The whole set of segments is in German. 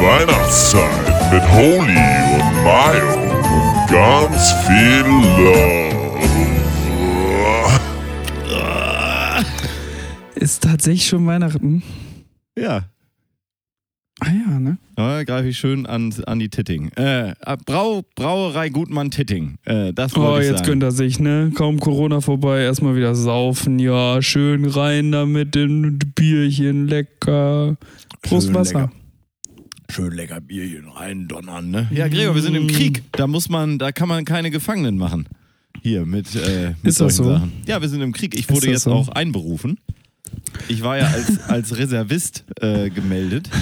Weihnachtszeit mit Holy und Mayo und ganz viel Love. Ist tatsächlich schon Weihnachten. Ja, Ah ja, ne? da greife ich schön an, an die Titting. Äh, Brau, Brauerei Gutmann Titting. Äh, das wollte Oh, ich jetzt sagen. gönnt er sich, ne? Kaum Corona vorbei, erstmal wieder saufen. Ja, schön rein damit in Bierchen, lecker. Prost Schön Wasser. lecker. Schön lecker Bierchen rein donnern, ne? Ja, Gregor, wir sind im Krieg. Da muss man, da kann man keine Gefangenen machen. Hier mit, äh, mit Ist das solchen so? Sachen. Ja, wir sind im Krieg. Ich wurde jetzt so? auch einberufen. Ich war ja als, als Reservist äh, gemeldet.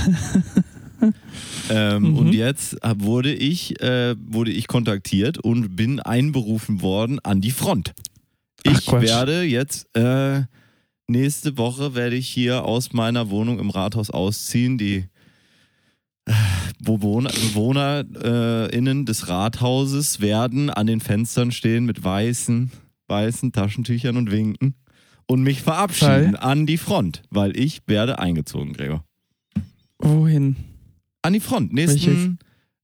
ähm, Mhm. Und jetzt wurde ich, äh, wurde ich kontaktiert und bin einberufen worden an die Front. Ach, Ich Quatsch. werde jetzt äh, nächste Woche werde ich hier aus meiner Wohnung im Rathaus ausziehen. Die Bewohner, BewohnerInnen des Rathauses werden an den Fenstern stehen mit weißen, weißen Taschentüchern und winken und mich verabschieden an die Front, weil ich werde eingezogen, Gregor. Wohin? An die Front. Nächsten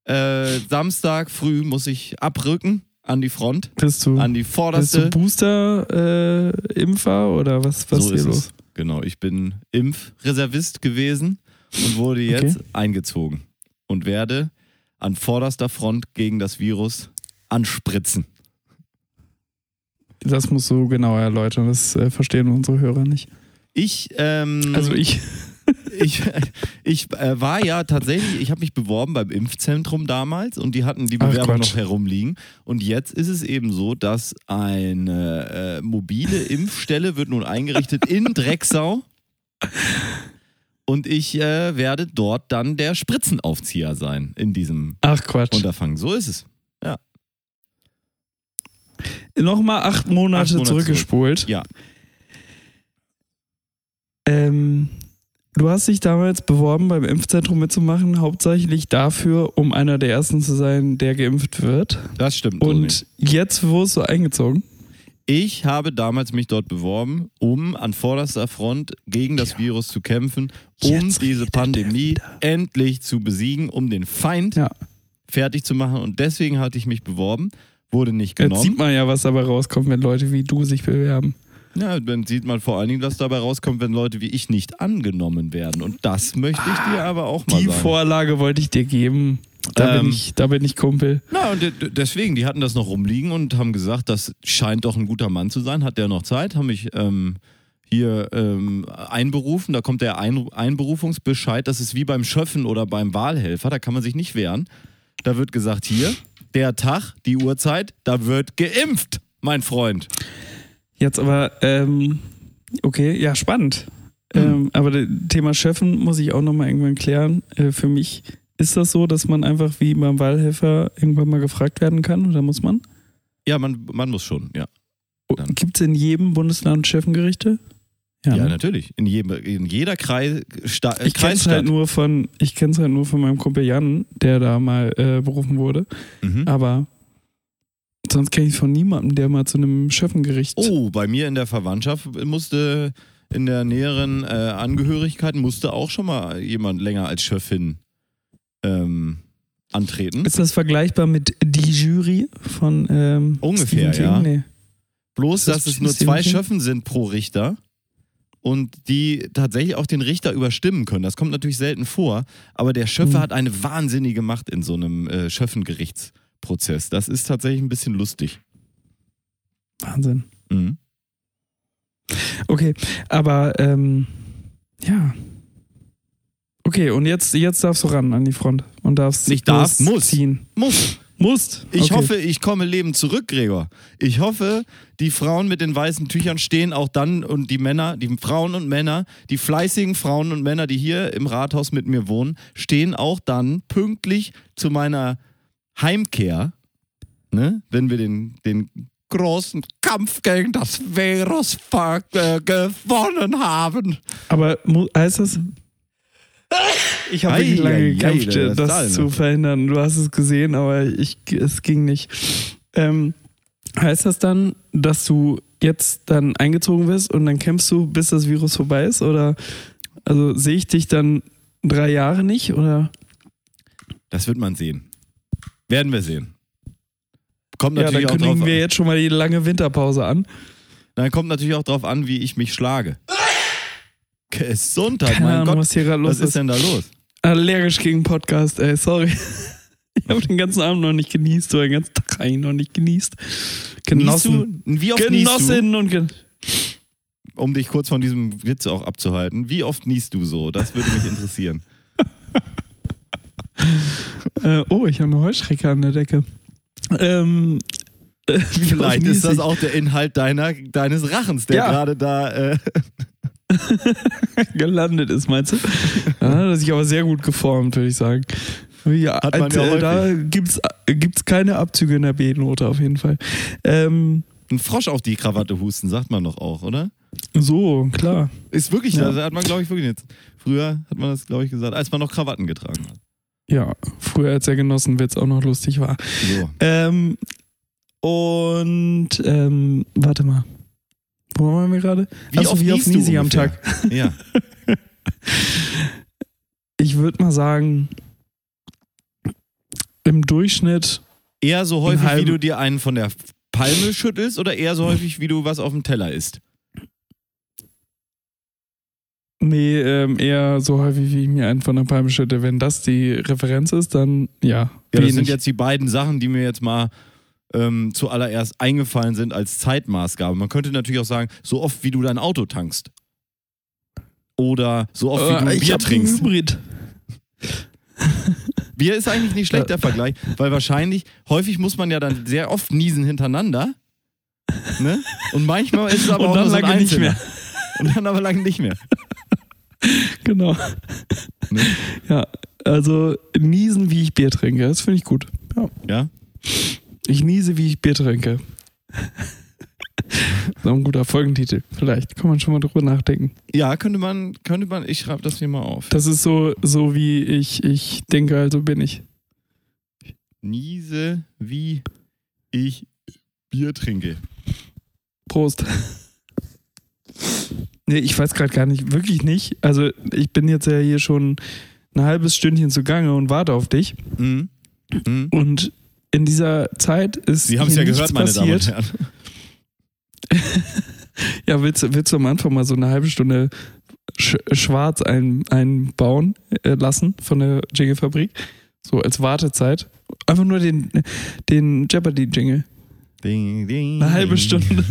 äh, Samstag früh muss ich abrücken an die Front, Bist du, an die bist du vorderste. Booster-Impfer oder was, was so ist los? es. Genau, ich bin Impfreservist gewesen und wurde jetzt eingezogen und werde an vorderster Front gegen das Virus anspritzen. Das musst du genau erläutern, das äh, verstehen unsere Hörer nicht. Ich, ähm, Also ich. ich, ich äh, war ja tatsächlich, ich habe mich beworben beim Impfzentrum damals und die hatten die Bewerbung noch herumliegen. Und jetzt ist es eben so, dass eine äh, mobile Impfstelle wird nun eingerichtet in Drecksau. Und ich äh, werde dort dann der Spritzenaufzieher sein in diesem Ach Quatsch. Unterfangen. So ist es. Nochmal acht Monate, Acht Monate zurückgespult. Ja. Ähm, du hast dich damals beworben, beim Impfzentrum mitzumachen, hauptsächlich dafür, um einer der Ersten zu sein, der geimpft wird. Das stimmt. Und jetzt wurdest du eingezogen. Ich habe damals mich dort beworben, um an vorderster Front gegen das Virus zu kämpfen, um Jetzt diese Pandemie endlich zu besiegen, um den Feind Ja. fertig zu machen. Und deswegen hatte ich mich beworben, wurde nicht Jetzt genommen. sieht man ja, was dabei rauskommt, wenn Leute wie du sich bewerben. Ja, dann sieht man vor allen Dingen, was dabei rauskommt, wenn Leute wie ich nicht angenommen werden. Und das möchte ich dir aber auch mal Die sagen. Vorlage wollte ich dir geben. Da, Ähm, bin, ich, da bin ich Kumpel. Na, und de- de- deswegen, die hatten das noch rumliegen und haben gesagt, das scheint doch ein guter Mann zu sein. Hat der noch Zeit? Haben mich ähm, hier ähm, einberufen. Da kommt der ein Einberufungsbescheid. Das ist wie beim Schöffen oder beim Wahlhelfer. Da kann man sich nicht wehren. Da wird gesagt, hier, der Tag, die Uhrzeit, da wird geimpft, mein Freund. Jetzt aber, ähm, okay, ja, spannend. Ähm, aber das Thema Chefen muss ich auch nochmal irgendwann klären. Äh, für mich ist das so, dass man einfach wie beim Wahlhelfer irgendwann mal gefragt werden kann oder muss man? Ja, man, man muss schon, ja. Dann. Gibt es in jedem Bundesland Chefengerichte? Ja, ne? natürlich. In, jedem, in jeder Kreis, Sta äh, Ich kenne es Kreisstadt. halt nur von, ich kenn's halt nur von meinem Kumpel Jan, der da mal äh, berufen wurde. mhm. Aber sonst kenne ich von niemandem, der mal zu einem Chefengericht. Oh, bei mir in der Verwandtschaft musste in der näheren äh, Angehörigkeit musste auch schon mal jemand länger als Chefin ähm, antreten. Ist das vergleichbar mit die Jury von ähm, Ungefähr, Stephen ja. Nee. Bloß, das dass es nur Stephen zwei King? Schöffen sind pro Richter und die tatsächlich auch den Richter überstimmen können. Das kommt natürlich selten vor, aber der Schöffe Hm. hat eine wahnsinnige Macht in so einem äh, Schöffengerichtsprozess. Das ist tatsächlich ein bisschen lustig. Wahnsinn. Mhm. Okay, aber ähm, ja. Okay, und jetzt, jetzt darfst du ran an die Front und darfst Nicht darf, muss. ziehen. Muss. Musst. Ich okay. hoffe, ich komme lebend zurück, Gregor. Ich hoffe, die Frauen mit den weißen Tüchern stehen auch dann und die Männer, die Frauen und Männer, die fleißigen Frauen und Männer, die hier im Rathaus mit mir wohnen, stehen auch dann pünktlich zu meiner Heimkehr, ne, wenn wir den, den großen Kampf gegen das Virus äh, gewonnen haben. Aber heißt das? Ich habe Ei, wirklich lange ei, ei, gekämpft, ist das da denn zu verhindern. Du hast es gesehen, aber ich, es ging nicht. Ähm, heißt das dann, dass du jetzt dann eingezogen wirst und dann kämpfst du, bis das Virus vorbei ist? Oder also sehe ich dich dann drei Jahre nicht? Oder Das wird man sehen. Werden wir sehen. Kommt Ja, dann natürlich auch kündigen drauf wir jetzt schon mal die lange Winterpause an. Dann kommt natürlich auch drauf an, wie ich mich schlage. Gesundheit, Keine mein Ahnung, Gott. was hier los Was ist denn da los? Allergisch gegen Podcast, ey, sorry. Ich habe den ganzen Abend noch nicht genießt oder den ganzen Tag eigentlich noch nicht genießt. Genossen. Wie oft Genossinnen und Gen um dich kurz von diesem Witz auch abzuhalten, wie oft niest du so? Das würde mich interessieren. äh, Oh, ich habe eine Heuschrecke an der Decke. Ähm, äh, Vielleicht ist das auch der Inhalt deiner, deines Rachens, der Ja. gerade da. Äh, gelandet ist, meinst du? Da hat er sich aber sehr gut geformt, würde ich sagen. Ja, Hat man ja äh, da gibt's gibt's keine Abzüge in der B-Note auf jeden Fall. Ähm, ein Frosch auf die Krawatte husten, sagt man doch auch, oder? so, klar. Ist wirklich, Ja. das hat man, glaube ich, wirklich jetzt. Früher hat man das, glaube ich, gesagt, als man noch Krawatten getragen hat. Ja, früher als der Genossenwitz auch noch lustig war. So. Ähm, und ähm, warte mal. Wo waren wir gerade? Wie Achso, oft wie oft niese ich am? Tag? Ja. Ich würde mal sagen, im Durchschnitt Eher so häufig, wie du dir einen von der Palme schüttelst oder eher so häufig, wie du was auf dem Teller isst? Nee, ähm, eher so häufig, wie ich mir einen von der Palme schütte. Wenn das die Referenz ist, dann ja. Ja, das wenig. sind jetzt die beiden Sachen, die mir jetzt mal ähm, zuallererst eingefallen sind als Zeitmaßgabe. Man könnte natürlich auch sagen, so oft wie du dein Auto tankst. Oder so oft wie du Äh, ein ich Bier trinkst. Hybrid. Bier ist eigentlich nicht schlecht, der Vergleich, weil wahrscheinlich, häufig muss man ja dann sehr oft niesen hintereinander. Ne? Und manchmal ist es aber auch nur so ein lange nicht Einzelner. mehr. Und dann aber lange nicht mehr. Genau. Ne? Ja, also niesen, wie ich Bier trinke, das finde ich gut. Ja. Ja? Ich niese, wie ich Bier trinke. so ein guter Folgentitel. Vielleicht kann man schon mal drüber nachdenken. Ja, könnte man, könnte man, ich schreibe das hier mal auf. Das ist so, so wie ich, ich denke, also bin ich. Niese, wie ich Bier trinke. Prost. Nee, ich weiß gerade gar nicht, wirklich nicht. Also ich bin jetzt ja hier schon ein halbes Stündchen zugange und warte auf dich. Mhm. Mhm. Und in dieser Zeit ist Sie haben es ja gehört, meine passiert. Damen und Herren. Ja, willst, du- willst du am Anfang mal so eine halbe Stunde sch schwarz ein, einbauen äh, lassen von der Jingle-Fabrik? So als Wartezeit. Einfach nur den, den Jeopardy-Jingle. Ding, ding, Eine halbe. Stunde.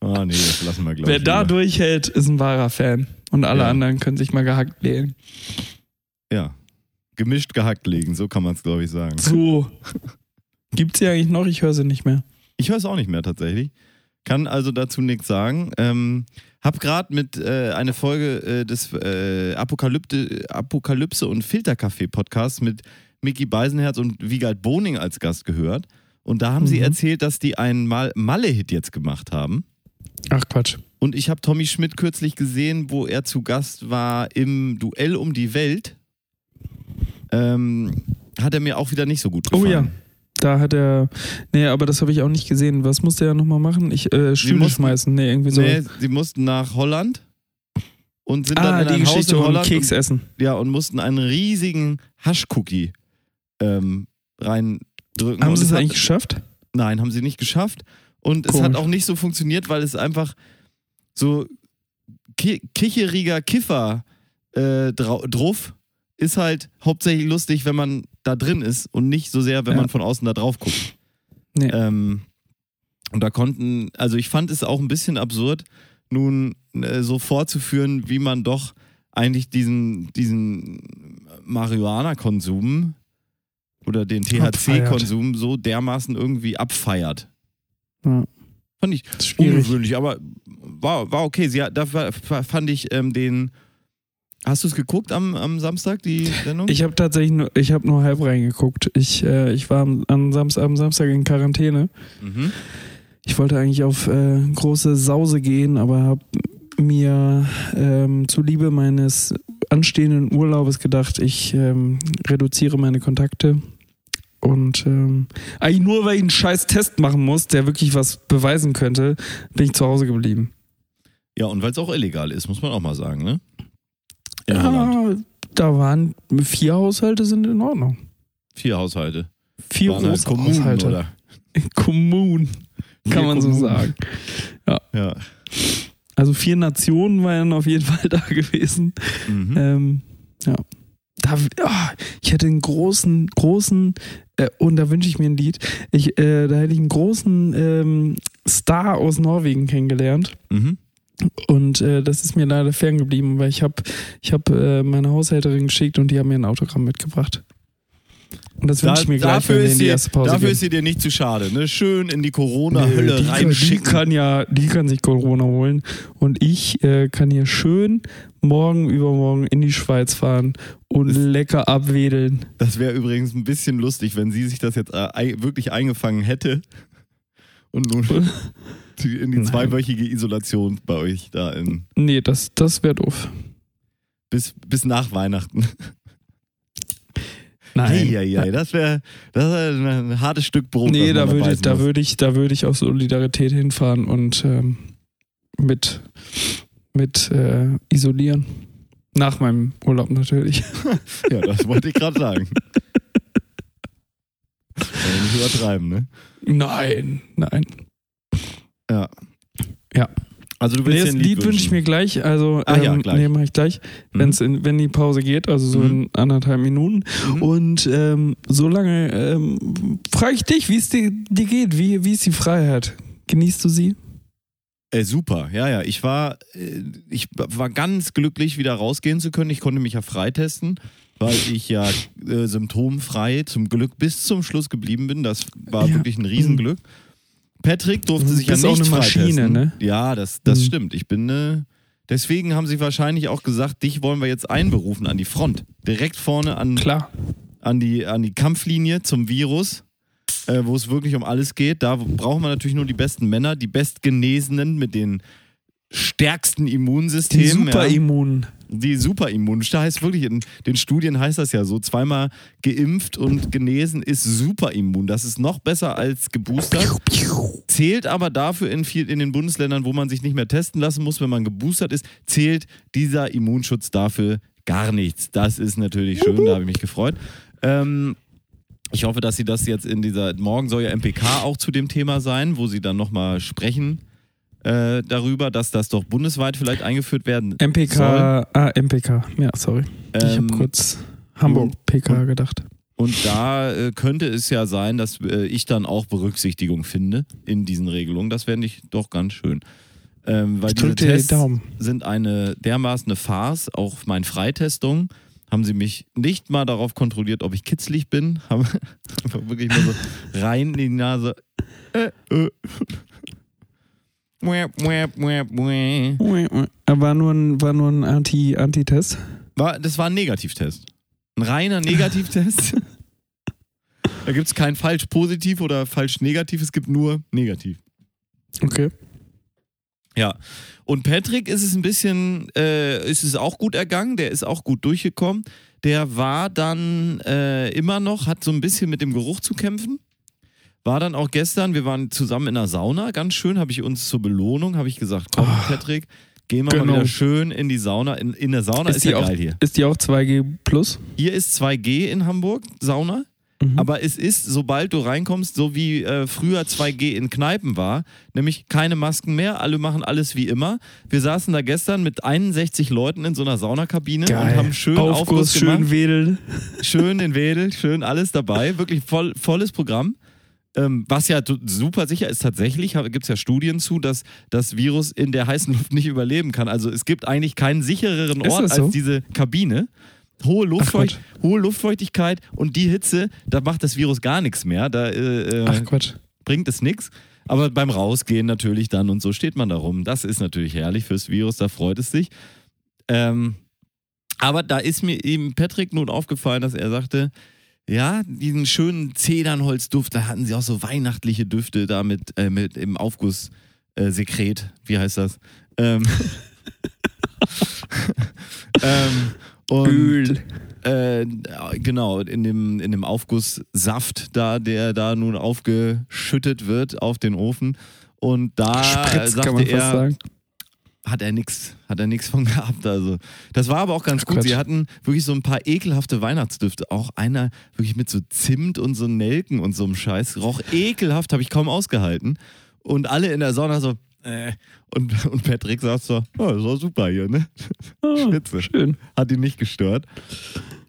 Oh nee, das lassen wir, glaube Wer da lieber. durchhält, ist ein wahrer Fan. Und alle Ja. anderen können sich mal gehackt lehnen. Ja. Gemischt gehackt legen, so kann man es, glaube ich, sagen. So. Gibt's sie eigentlich noch? Ich höre sie nicht mehr. Ich höre es auch nicht mehr tatsächlich. Kann also dazu nichts sagen. Ähm, hab gerade mit äh, eine Folge äh, des äh, Apokalypte, Apokalypse und Filterkaffee Podcasts mit Mickey Beisenherz und Wiegald Boning als Gast gehört. Und da haben sie Mhm. erzählt, dass die einen Mal Malle-Hit jetzt gemacht haben. Ach Quatsch. Und ich habe Tommy Schmidt kürzlich gesehen, wo er zu Gast war im Duell um die Welt. Ähm, hat er mir auch wieder nicht so gut Oh gefallen. ja. Da hat er. Nee, aber das habe ich auch nicht gesehen. Was musste er nochmal machen? Ich, äh, Stühle mussten- schmeißen. Nee, irgendwie so. Nee, sie mussten nach Holland und sind ah, dann in die ein Haus Geschichte in um Holland Keks essen. Und, ja, und mussten einen riesigen Haschcookie ähm, reindrücken. Haben Und sie es hat- eigentlich geschafft? Nein, haben sie nicht geschafft. Und es Komisch. hat auch nicht so funktioniert, weil es einfach so ki kicheriger Kiffer äh, drau- drauf ist halt hauptsächlich lustig, wenn man da drin ist und nicht so sehr, wenn Ja. man von außen da drauf guckt. Nee. Ähm, und da konnten, also ich fand es auch ein bisschen absurd, nun äh, so vorzuführen, wie man doch eigentlich diesen, diesen Marihuana-Konsum oder den THC-Konsum so dermaßen irgendwie abfeiert. Ja. Fand ich ungewöhnlich, aber war, war okay. Sie da fand ich ähm, den. Hast du es geguckt am, am Samstag, die Sendung? Ich habe tatsächlich nur, ich habe nur halb reingeguckt. Ich, äh, ich war am, am, Samstag, am Samstag in Quarantäne. mhm. Ich wollte eigentlich auf äh, große Sause gehen, aber habe mir ähm, zuliebe meines anstehenden Urlaubes gedacht, ich ähm, reduziere meine Kontakte. Und ähm, eigentlich nur, weil ich einen scheiß Test machen muss, der wirklich was beweisen könnte, bin ich zu Hause geblieben. Ja, und weil es auch illegal ist, muss man auch mal sagen, ne? In Holland. Ja, da waren vier Haushalte sind in Ordnung. Vier Haushalte. Vier Waren halt große Kommunen, Haushalte. oder? Kommunen, kann Vier man so Kommunen. sagen. Ja. Also vier Nationen waren auf jeden Fall da gewesen. Mhm. Ähm, ja. Da, ah, ich hätte einen großen, großen, äh, und da wünsche ich mir ein Lied. Ich, äh, da hätte ich einen großen ähm, Star aus Norwegen kennengelernt. Mhm. Und äh, das ist mir leider ferngeblieben, weil ich habe ich hab, äh, meine Haushälterin geschickt und die haben mir ein Autogramm mitgebracht. Und das wünsche ich mir gleich, dafür wenn wir ist in die sie, erste Pause dafür gehen. ist sie dir nicht zu schade. Ne? Schön in die Corona-Hölle die, kann, die reinschicken. kann ja, die kann sich Corona holen und ich äh, kann hier schön morgen übermorgen in die Schweiz fahren und Das- lecker abwedeln. Das wäre übrigens ein bisschen lustig, wenn sie sich das jetzt äh, wirklich eingefangen hätte und nun in die Nein. zweiwöchige Isolation bei euch da in, Nee, das, das wäre doof. bis, bis nach Weihnachten. Nein. Eieiei, das wäre das wär ein hartes Stück Brot. Nee, da würde da würde ich, da würde ich aus Solidarität hinfahren und ähm, mit, mit äh, isolieren. Nach meinem Urlaub natürlich. Ja, das wollte ich gerade sagen. Nicht übertreiben, ne? Nein, nein. Ja. Ja. Also du Nee, willst das dir ein Lied wünsche ich mir gleich. Also, ja, ähm, gleich. nee, mach ich gleich. Mhm. Wenn's in, wenn die Pause geht, also so Mhm. in anderthalb Minuten. Mhm. Und ähm, solange ähm, frage ich dich, wie es dir, dir geht. Wie, wie ist die Freiheit? Genießt du sie? Äh, super, ja, ja. Ich war, äh, ich war ganz glücklich, wieder rausgehen zu können. Ich konnte mich ja freitesten, weil ich ja äh, symptomfrei zum Glück bis zum Schluss geblieben bin. Das war Ja. wirklich ein Riesenglück. Patrick durfte Du sich ja bist auch nicht eine Maschine, freitesten. ne? Ja, das, das Mhm. stimmt. Ich bin äh, Deswegen haben sie wahrscheinlich auch gesagt, dich wollen wir jetzt einberufen an die Front. Direkt vorne an, Klar. an, die, an die Kampflinie zum Virus, äh, wo es wirklich um alles geht. Da brauchen wir natürlich nur die besten Männer, die bestgenesenen mit den stärksten Die Immunsystemen. ja. Die Superimmun. Da heißt wirklich, in den Studien heißt das ja so, zweimal geimpft und genesen ist Superimmun. Das ist noch besser als geboostert. Zählt aber dafür in, viel, in den Bundesländern, wo man sich nicht mehr testen lassen muss, wenn man geboostert ist, zählt dieser Immunschutz dafür gar nichts. Das ist natürlich schön, da habe ich mich gefreut. Ähm, ich hoffe, dass Sie das jetzt in dieser, morgen soll ja MPK auch zu dem Thema sein, wo Sie dann nochmal sprechen äh, darüber, dass das doch bundesweit vielleicht eingeführt werden MPK, soll. ah, MPK. Ja, sorry. ich Ähm, habe kurz Hamburg PK gedacht. Und da äh, könnte es ja sein, dass äh, ich dann auch Berücksichtigung finde in diesen Regelungen. Das fände ich doch ganz schön. Ähm, weil Ich diese Tests Daumen. sind eine dermaßen eine Farce. Auch meine Freitestung haben sie mich nicht mal darauf kontrolliert, ob ich kitzlig bin. Haben einfach wirklich nur so rein in die Nase. Äh, War nur ein, war nur ein Anti- Anti-Test. War, das war ein Negativtest. Ein reiner Negativtest. da gibt es kein falsch positiv oder falsch negativ, es gibt nur negativ. okay. Ja. Und Patrick ist es ein bisschen, äh, ist es auch gut ergangen, der ist auch gut durchgekommen. Der war dann äh, immer noch, hat so ein bisschen mit dem Geruch zu kämpfen. War dann auch gestern, wir waren zusammen in der Sauna, ganz schön, habe ich uns zur Belohnung, habe ich gesagt, komm Ah, Patrick, gehen wir mal genau. wieder schön in die Sauna. In, in der Sauna ist, Ist die ja auch- geil hier. Ist die auch 2G plus? Hier ist 2G in Hamburg, Sauna. Mhm. Aber es ist, sobald du reinkommst, so wie äh, früher 2G in Kneipen war, nämlich keine Masken mehr, alle machen alles wie immer. Wir saßen da gestern mit 61 Leuten in so einer Saunakabine und haben schön Aufguss, Aufguss, gemacht. schön schön den Wedel, schön alles dabei, wirklich voll, volles Programm. Ähm, was ja super sicher ist, tatsächlich gibt es ja Studien zu, dass das Virus in der heißen Luft nicht überleben kann. Also es gibt eigentlich keinen sichereren Ort so? als diese Kabine. Hohe, Luftfeucht, hohe Luftfeuchtigkeit und die Hitze, da macht das Virus gar nichts mehr. Da äh, Ach äh, Quatsch. bringt es nichts. Aber beim Rausgehen natürlich dann und so steht man da rum. Das ist natürlich herrlich fürs Virus, da freut es sich. Ähm, aber da ist mir eben Patrick nun aufgefallen, dass er sagte, ja, diesen schönen Zedernholzduft, da hatten sie auch so weihnachtliche Düfte da mit, äh, mit im Aufgusssekret. Äh. Wie heißt das? Ähm, ähm, und, Öl. äh, genau, in dem, in dem Aufgusssaft da, der da nun aufgeschüttet wird auf den Ofen. Und da Spritz, sagte kann man fast er, sagen. Hat er nichts, hat er nichts von gehabt. Also das war aber auch ganz gut. Quatsch. Sie hatten wirklich so ein paar ekelhafte Weihnachtsdüfte. Auch einer wirklich mit so Zimt und so Nelken und so einem Scheiß. Roch ekelhaft, habe ich kaum ausgehalten. Und alle in der Sauna so, äh. Und, und Patrick sagt so, oh, das war super hier, ne? Ah, Spitze. schön. Hat ihn nicht gestört.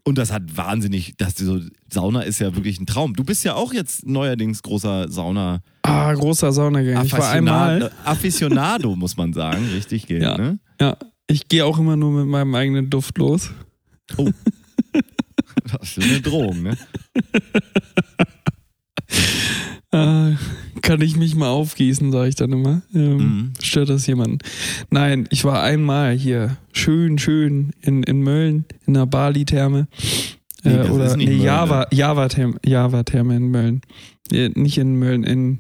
Und das hat wahnsinnig, dass die so, Sauna ist ja wirklich ein Traum. Du bist ja auch jetzt neuerdings großer Sauna. Ah, großer Saunagang. Ich war einmal. Aficionado, muss man sagen, richtig gehen. Ja. Ne? Ja, ich gehe auch immer nur mit meinem eigenen Duft los. Das ist eine Drohung, ne? Äh, kann ich mich mal aufgießen, sage ich dann immer. Ähm, Mhm. Stört das jemanden? Nein, ich war einmal hier, schön, schön, in, in Mölln, in der Bali-Therme. Nee, Äh, oder nee, Mölln, Java, Java-Therme Java -Therme in Mölln. Äh, Nicht in Mölln, in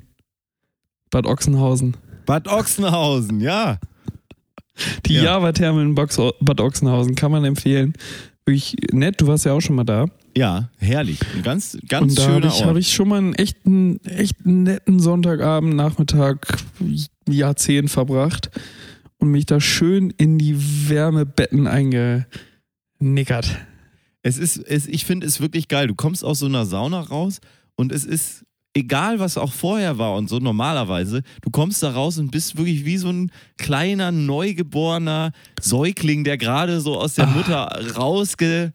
Bad Ochsenhausen. Bad Ochsenhausen, ja. Die Ja. Java-Therme in Box Bad Ochsenhausen kann man empfehlen. Wirklich nett, du warst ja auch schon mal da. Ja, herrlich. Ein ganz, ganz Und da habe schöner ich, Ort. hab ich schon mal einen echten, echten netten Sonntagabend, Nachmittag, Jahrzehnt verbracht und mich da schön in die Wärmebetten eingenickert. Es ist, es, ich finde es wirklich geil. Du kommst aus so einer Sauna raus und es ist egal, was auch vorher war und so normalerweise, du kommst da raus und bist wirklich wie so ein kleiner, neugeborener Säugling, der gerade so aus der Ah. Mutter rausge...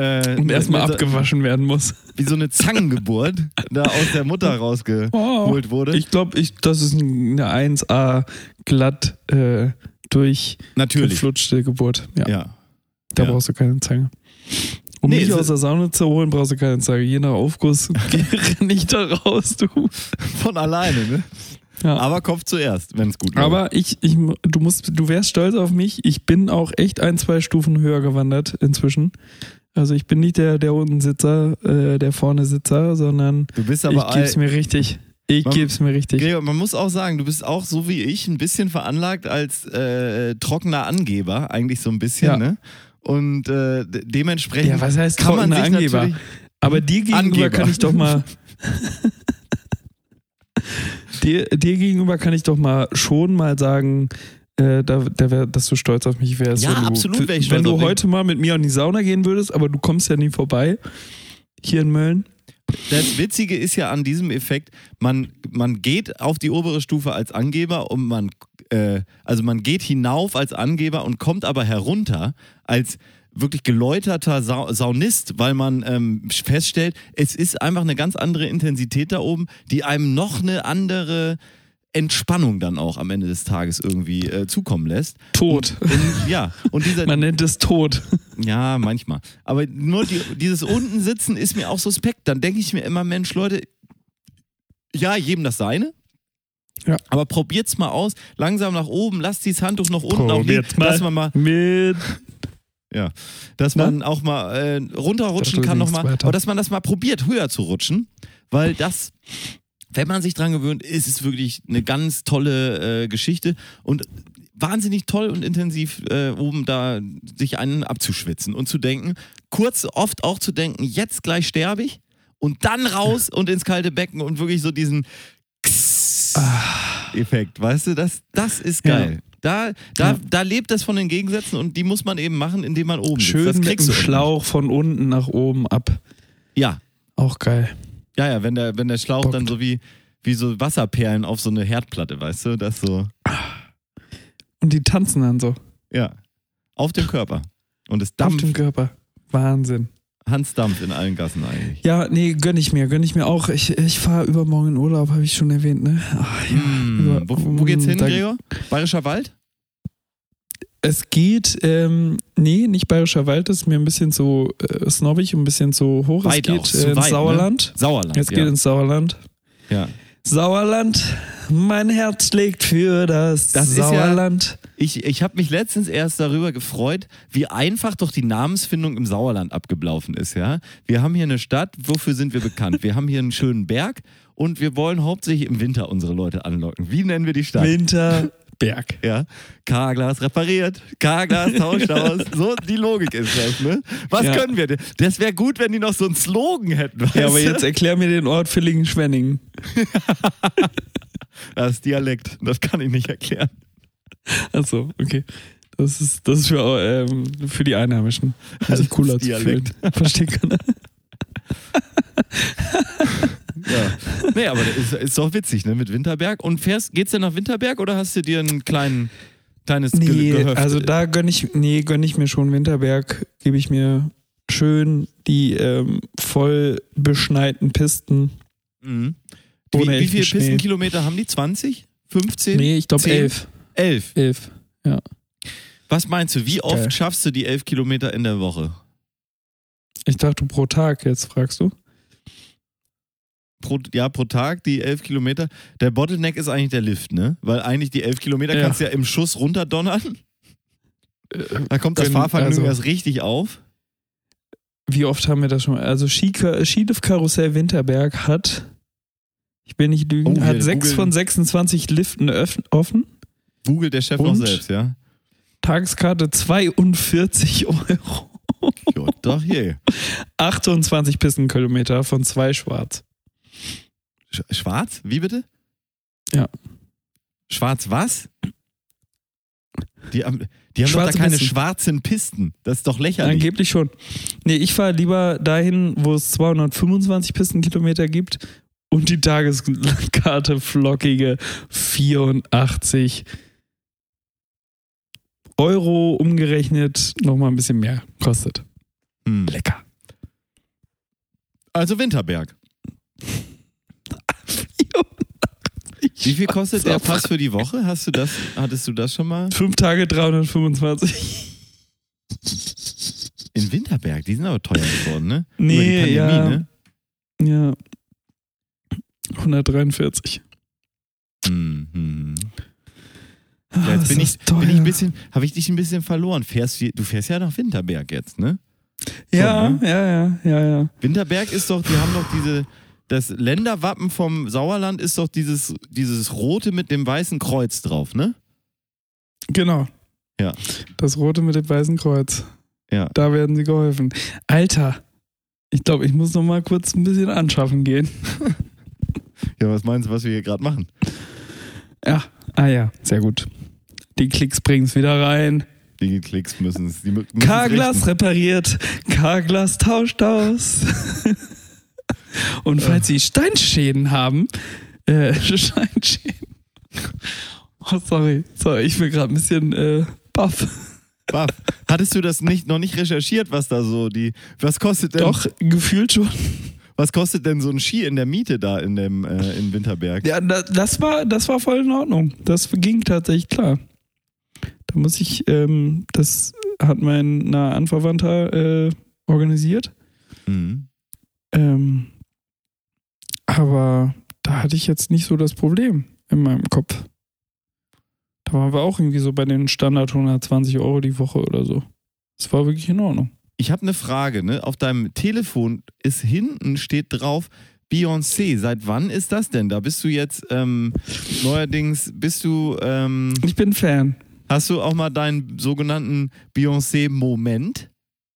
Äh, Und erstmal mit so- abgewaschen werden muss. Wie so eine Zangengeburt, da aus der Mutter rausgeholt Oh, wurde. ich glaube, ich, das ist eine 1A glatt äh, Natürlich. durchgeflutschte Geburt. Ja, Ja. da ja. brauchst du keine Zange. Um Nee, mich aus der Sauna zu holen, brauchst du keine Zange. Je nach Aufguss renn ich da raus, du. Von alleine, ne? Ja. Aber Kopf zuerst, wenn es gut läuft. Aber ich, ich, du musst, du wärst stolz auf mich. Ich bin auch echt ein, zwei Stufen höher gewandert inzwischen. Also ich bin nicht der, der unten Sitzer, äh, der vorne Sitzer, sondern Du bist ich aber geb's mir richtig. Ich Man- geb's mir richtig. Gregor, man muss auch sagen, du bist auch so wie ich ein bisschen veranlagt als äh, trockener Angeber, eigentlich so ein bisschen, Ja. ne? Und äh, de- dementsprechend Ja, was heißt kann man trockener sich Angeber? Aber dir gegenüber Angeber. kann ich doch mal. dir, dir gegenüber kann ich doch mal schon mal sagen, äh, da, da wär, dass du stolz auf mich wärst. Ja, wenn du, absolut wär ich stolz Wenn du heute mal mit mir in die Sauna gehen würdest, aber du kommst ja nie vorbei. Hier in Mölln. Das Witzige ist ja an diesem Effekt, man, man geht auf die obere Stufe als Angeber und man, äh, also man geht hinauf als Angeber und kommt aber herunter als wirklich geläuterter Sa Saunist, weil man ähm, feststellt, es ist einfach eine ganz andere Intensität da oben, die einem noch eine andere Entspannung dann auch am Ende des Tages irgendwie äh, zukommen lässt. Tot. Und, ja, und dieser, Man nennt es Tod. ja, manchmal. Aber nur die, dieses unten sitzen ist mir auch suspekt. Dann denke ich mir immer, Mensch, Leute, ja, jedem das seine. Ja. Aber probiert's mal aus. Langsam nach oben, lasst dieses Handtuch noch unten auch liegen, Probiert's mal. dass man mal, Mit. dass Na? man auch mal äh, runterrutschen kann noch gingst mal. weiter. Aber dass man das mal probiert, höher zu rutschen, weil das, wenn man sich dran gewöhnt, ist es wirklich eine ganz tolle äh, Geschichte und wahnsinnig toll und intensiv äh, oben da sich einen abzuschwitzen und zu denken, kurz oft auch zu denken, jetzt gleich sterbe ich und dann raus und ins kalte Becken und wirklich so diesen Effekt, weißt du, das, das ist geil. Da, da, Ja. da lebt es von den Gegensätzen und die muss man eben machen, indem man oben Schön sitzt. Das mit kriegst dem du. Schlauch von unten nach oben ab. Ja, Auch geil. Ja, ja, wenn der, wenn der Schlauch Bockt. dann so wie, wie so Wasserperlen auf so eine Herdplatte, weißt du, das so, Und die tanzen dann so. ja, auf dem Körper. Und es Auf dem dampft, Körper. Wahnsinn. Hans dampft in allen Gassen eigentlich. Ja, nee, gönn ich mir, gönn ich mir auch. Ich, ich fahre übermorgen in Urlaub, habe ich schon erwähnt, ne? Ach, ja. Über- wo, wo geht's hin, Gregor? Bayerischer Wald? Es geht, ähm, nee, nicht Bayerischer Wald, das ist mir ein bisschen zu äh, snobbig und ein bisschen zu hoch. Weit es geht auch, äh, ins weit, ne? Sauerland. Sauerland. Es geht ja. ins Sauerland. ja. Sauerland, mein Herz schlägt für das, Das ist ja- Sauerland. Ich, ich habe mich letztens erst darüber gefreut, wie einfach doch die Namensfindung im Sauerland abgelaufen ist. Ja? Wir haben hier eine Stadt, wofür sind wir bekannt? Wir haben hier einen schönen Berg und wir wollen hauptsächlich im Winter unsere Leute anlocken. Wie nennen wir die Stadt? Winterberg. Ja, K-Glas repariert, K-Glas tauscht aus. So, die Logik ist das, ne? Was Ja. können wir denn? Das wäre gut, wenn die noch so einen Slogan hätten, Ja, aber jetzt erklär mir den Ort Villingen-Schwenningen. Das ist Dialekt, das kann ich nicht erklären. Achso, okay. Das ist, das ist für, ähm, für die Einheimischen. Sich cooler. Dialekt. Verstehen kann. Ja. Nee, aber ist, ist doch witzig, ne, mit Winterberg. Und fährst, geht's denn nach Winterberg oder hast du dir einen kleinen, kleines Ge- Nee, Gehöft? also da gönne ich, nee, gönn ich mir schon Winterberg, gebe ich mir schön die ähm, voll beschneiten Pisten. Mhm. Wie, wie viele Schnee. Pistenkilometer haben die? 20? 15? Nee, ich glaube Zehn? elf. 11. Elf. Was meinst du, wie Geil. oft schaffst du die 11 Kilometer in der Woche? Ich dachte pro Tag, jetzt fragst du. Pro, ja, pro Tag die 11 Kilometer. Der Bottleneck ist eigentlich der Lift, ne? Weil eigentlich die 11 Kilometer Ja. kannst du ja im Schuss runterdonnern. Da kommt das Fahrvergnügen also- erst richtig auf. Wie oft haben wir das schon mal? Also Skiliftkarussell Winterberg hat, ich will nicht lügen, Oh, hat sechs von 26 Liften offen. Googelt der Chef noch selbst, ja? Tageskarte 42 Euro. Jo, doch je. 28 Pistenkilometer von zwei schwarz. Sch Schwarz? Wie bitte? Ja. Schwarz was? Die haben, die haben doch da keine Pisten. schwarzen Pisten. Das ist doch lächerlich. Angeblich schon. Nee, ich fahre lieber dahin, wo es 225 Pistenkilometer gibt und die Tageskarte flockige 84 Euro umgerechnet nochmal ein bisschen mehr kostet. Hm. Lecker. Also Winterberg. Wie viel kostet der Pass für die Woche? Hast du das, hattest du das schon mal? Fünf Tage 325. In Winterberg, die sind aber teuer geworden, ne? Nee, Pandemie, ja. ne? Ja. 143. Hm, hm. Ah, Ja, jetzt ist bin ich, bin ich ein bisschen, habe ich dich ein bisschen verloren. Fährst, du fährst ja nach Winterberg jetzt, ne? Ja, schon, ja, ja, ja, ja. Winterberg ist doch, die haben doch diese, das Länderwappen vom Sauerland ist doch dieses, dieses rote mit dem weißen Kreuz drauf, ne? Genau. Ja. Das rote mit dem weißen Kreuz. Ja. Da werden sie geholfen. Alter, ich glaube, ich muss noch mal kurz ein bisschen anschaffen gehen. Ja, was meinst du, was wir hier gerade machen? Ja, ah ja, sehr gut. Die Klicks bringen's wieder rein. Die Klicks müssen es. richten. repariert, Carglass tauscht aus. Und falls Sie Steinschäden haben, äh, Steinschäden. Oh, sorry, sorry, ich bin gerade ein bisschen äh, baff. Baff. Hattest du das nicht, noch nicht recherchiert, was da so die. Was kostet denn, Doch, gefühlt schon. was kostet denn so ein Ski in der Miete da in dem äh, in Winterberg? Ja, da- das war, das war voll in Ordnung. Das ging tatsächlich klar. Da muss ich, ähm, das hat mein naher Anverwandter äh, organisiert. Mhm. Ähm, aber da hatte ich jetzt nicht so das Problem in meinem Kopf. Da waren wir auch irgendwie so bei den Standard 120 Euro die Woche oder so. Das war wirklich in Ordnung. Ich habe eine Frage, ne? Auf deinem Telefon ist hinten steht drauf Beyoncé. Seit wann ist das denn? Da bist du jetzt ähm, neuerdings bist du ähm, Ich bin Fan. hast du auch mal deinen sogenannten Beyoncé-Moment?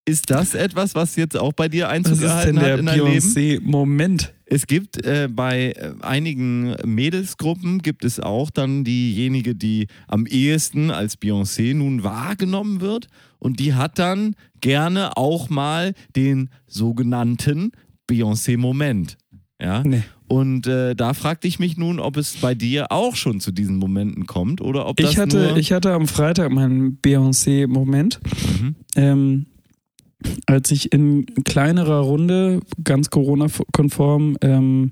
Ist das etwas, was jetzt auch bei dir Was Einzug gehalten der hat in dein Leben? Beyoncé-Moment? Es gibt äh, bei äh, einigen Mädelsgruppen gibt es auch dann diejenige, die am ehesten als Beyoncé nun wahrgenommen wird und die hat dann gerne auch mal den sogenannten Beyoncé-Moment. Ja? Nee. Und äh, da fragte ich mich nun, ob es bei dir auch schon zu diesen Momenten kommt oder ob das Ich hatte, nur... ich hatte am Freitag meinen Beyoncé-Moment. Mhm. ähm, als ich in kleinerer Runde, ganz Corona-konform, ähm,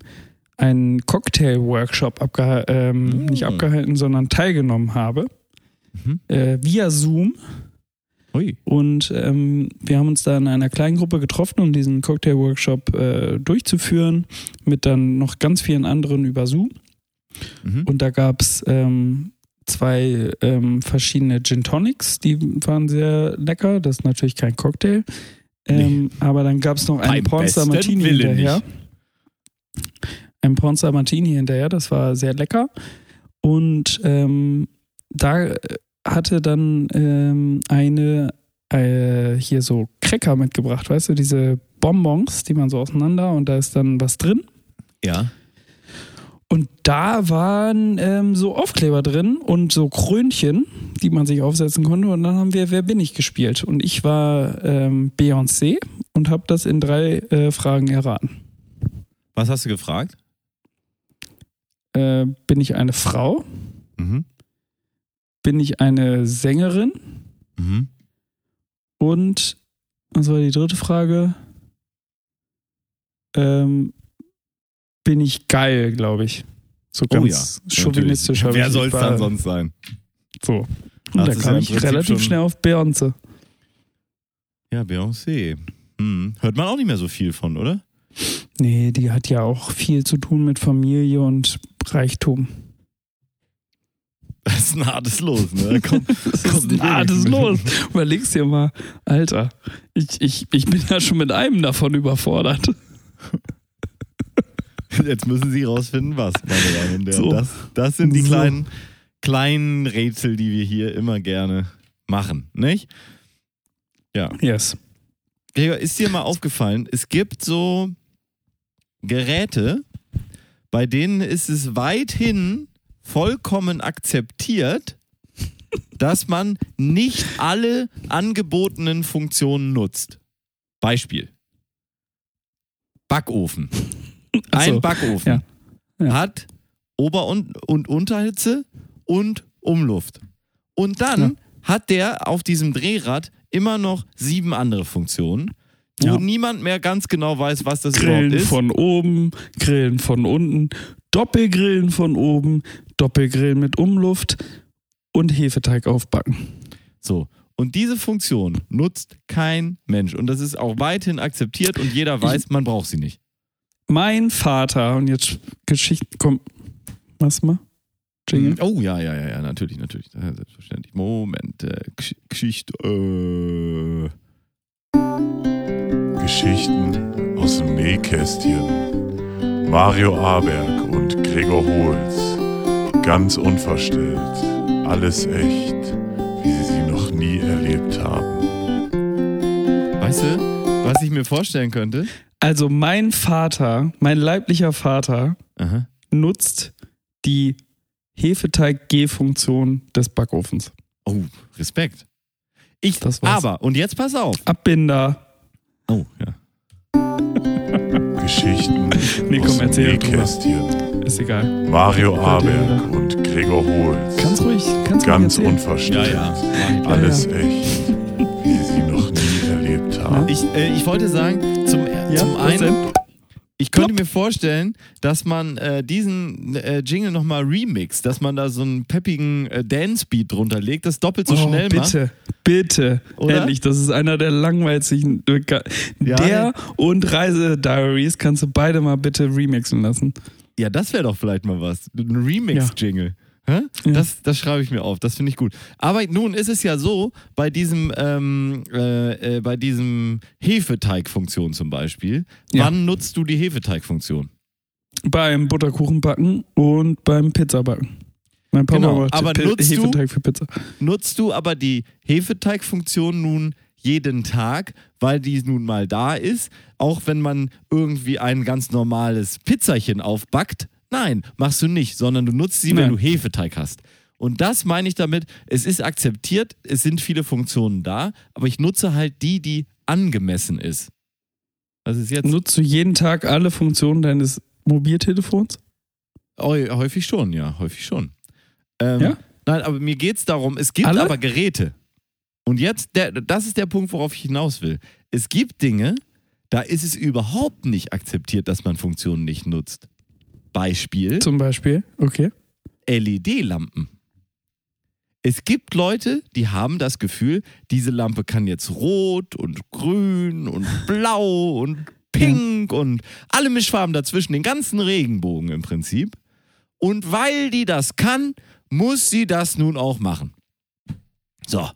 einen Cocktail-Workshop abgeha ähm, Mm. nicht abgehalten, sondern teilgenommen habe, Mhm. äh, via Zoom. Ui. Und ähm, wir haben uns da in einer kleinen Gruppe getroffen, um diesen Cocktail-Workshop äh, durchzuführen, mit dann noch ganz vielen anderen über Zoom. Mhm. Und da gab es ähm, zwei ähm, verschiedene Gin Tonics, die waren sehr lecker. Das ist natürlich kein Cocktail. Ähm, Aber dann gab es noch einen Pornstar Martini Willen hinterher. Ein Pornstar Martini hinterher, das war sehr lecker. Und ähm, da äh, hatte dann ähm, eine äh, hier so Cracker mitgebracht, weißt du, diese Bonbons, die man so auseinander und da ist dann was drin. Ja. Und da waren ähm, so Aufkleber drin und so Krönchen, die man sich aufsetzen konnte. Und dann haben wir Wer bin ich gespielt. Und ich war ähm, Beyoncé und habe das in drei äh, Fragen erraten. Was hast du gefragt? Äh, bin ich eine Frau? Mhm. Bin ich eine Sängerin? Mhm. Und, was war die dritte Frage? Ähm, bin ich geil, glaube ich. So Oh ganz chauvinistisch. Wer soll es dann sonst sein? So. Und da kam ja ich relativ schnell auf Beyoncé. Ja, Beyoncé. Hm. Hört man auch nicht mehr so viel von, oder? Nee, die hat ja auch viel zu tun mit Familie und Reichtum. Das ist ein hartes Los, ne? Da kommt, Das ist ein hartes. Los. Überleg's dir mal, Alter, ich, ich, ich bin ja schon mit einem davon überfordert. Jetzt müssen Sie rausfinden, was, meine Damen und Herren. So. Das, das sind die kleinen, kleinen Rätsel, die wir hier immer gerne machen, nicht? Yes. Gregor, ist dir mal aufgefallen, es gibt so Geräte, bei denen ist es weithin vollkommen akzeptiert, dass man nicht alle angebotenen Funktionen nutzt. Beispiel. Backofen. Ach so, Ein Backofen ja. Ja. hat Ober- und, und Unterhitze und Umluft. Und dann Ja. hat der auf diesem Drehrad immer noch sieben andere Funktionen, wo niemand mehr ganz genau weiß, was das Grillen überhaupt ist. von oben, Grillen von unten, Doppelgrillen von oben, Doppelgrillen mit Umluft und Hefeteig aufbacken. So. Und diese Funktion nutzt kein Mensch. Und das ist auch weithin akzeptiert und jeder weiß, man braucht sie nicht. Mein Vater, und jetzt Geschichte, komm, was mal? Jingle? Oh ja, ja, ja, ja, natürlich, natürlich. Selbstverständlich. Moment, äh, Gesch Geschichte. Äh. Geschichten aus dem Nähkästchen. Mario Aberg und Gregor Holz. Ganz unverstellt. Alles echt, wie sie sie noch nie erlebt haben. Weißt du, was ich mir vorstellen könnte? Also mein Vater, mein leiblicher Vater, Aha. nutzt die Hefeteig-G-Funktion des Backofens. Oh, Respekt. Ich, Das war's. aber, und jetzt pass auf. Abbinder. Oh, ja. Geschichten Nee, aus komm, dem erzähl. Ist egal. Mario Aberg und Gregor Holz. Ganz ruhig, kannst Ganz ruhig unverstellt. Ja, ja. Alles echt, wie sie noch nie erlebt haben. Ich, äh, ich wollte sagen, Ja, zum einen, ich könnte mir vorstellen, dass man äh, diesen äh, Jingle nochmal remixt, dass man da so einen peppigen äh, Dance-Beat drunter legt, das doppelt so oh, schnell macht. bitte, bitte, Oder? ehrlich, das ist einer der langweiligsten. Ja. Der und Reise-Diaries kannst du beide mal bitte remixen lassen. Ja, das wäre doch vielleicht mal was. Ein Remix-Jingle. Ja. Das, das schreibe ich mir auf, das finde ich gut. Aber nun ist es ja so, bei diesem, ähm, äh, äh, bei diesem Hefeteig-Funktion zum Beispiel, Ja. wann nutzt du die Hefeteig-Funktion? Beim Butterkuchenbacken und beim Pizzabacken. Mein Papa Genau, macht aber nutzt du- Hefeteig für Pizza. Nutzt du aber die Hefeteig-Funktion nun jeden Tag, weil die nun mal da ist, auch wenn man irgendwie ein ganz normales Pizzachen aufbackt? Nein, machst du nicht, sondern du nutzt sie, wenn Nein. du Hefeteig hast. Und das meine ich damit, es ist akzeptiert, es sind viele Funktionen da, aber ich nutze halt die, die angemessen ist. Das ist jetzt Nutzt du jeden Tag alle Funktionen deines Mobiltelefons? Häu- häufig schon, ja, häufig schon. Ähm, Ja? Nein, aber mir geht es darum, es gibt Alle? aber Geräte. Und jetzt, der, das ist der Punkt, worauf ich hinaus will. Es gibt Dinge, da ist es überhaupt nicht akzeptiert, dass man Funktionen nicht nutzt. Beispiel Zum Beispiel. Okay. LED-Lampen. Es gibt Leute, die haben das Gefühl, diese Lampe kann jetzt rot und grün und blau und pink und alle Mischfarben dazwischen, den ganzen Regenbogen im Prinzip. Und weil die das kann, muss sie das nun auch machen. So,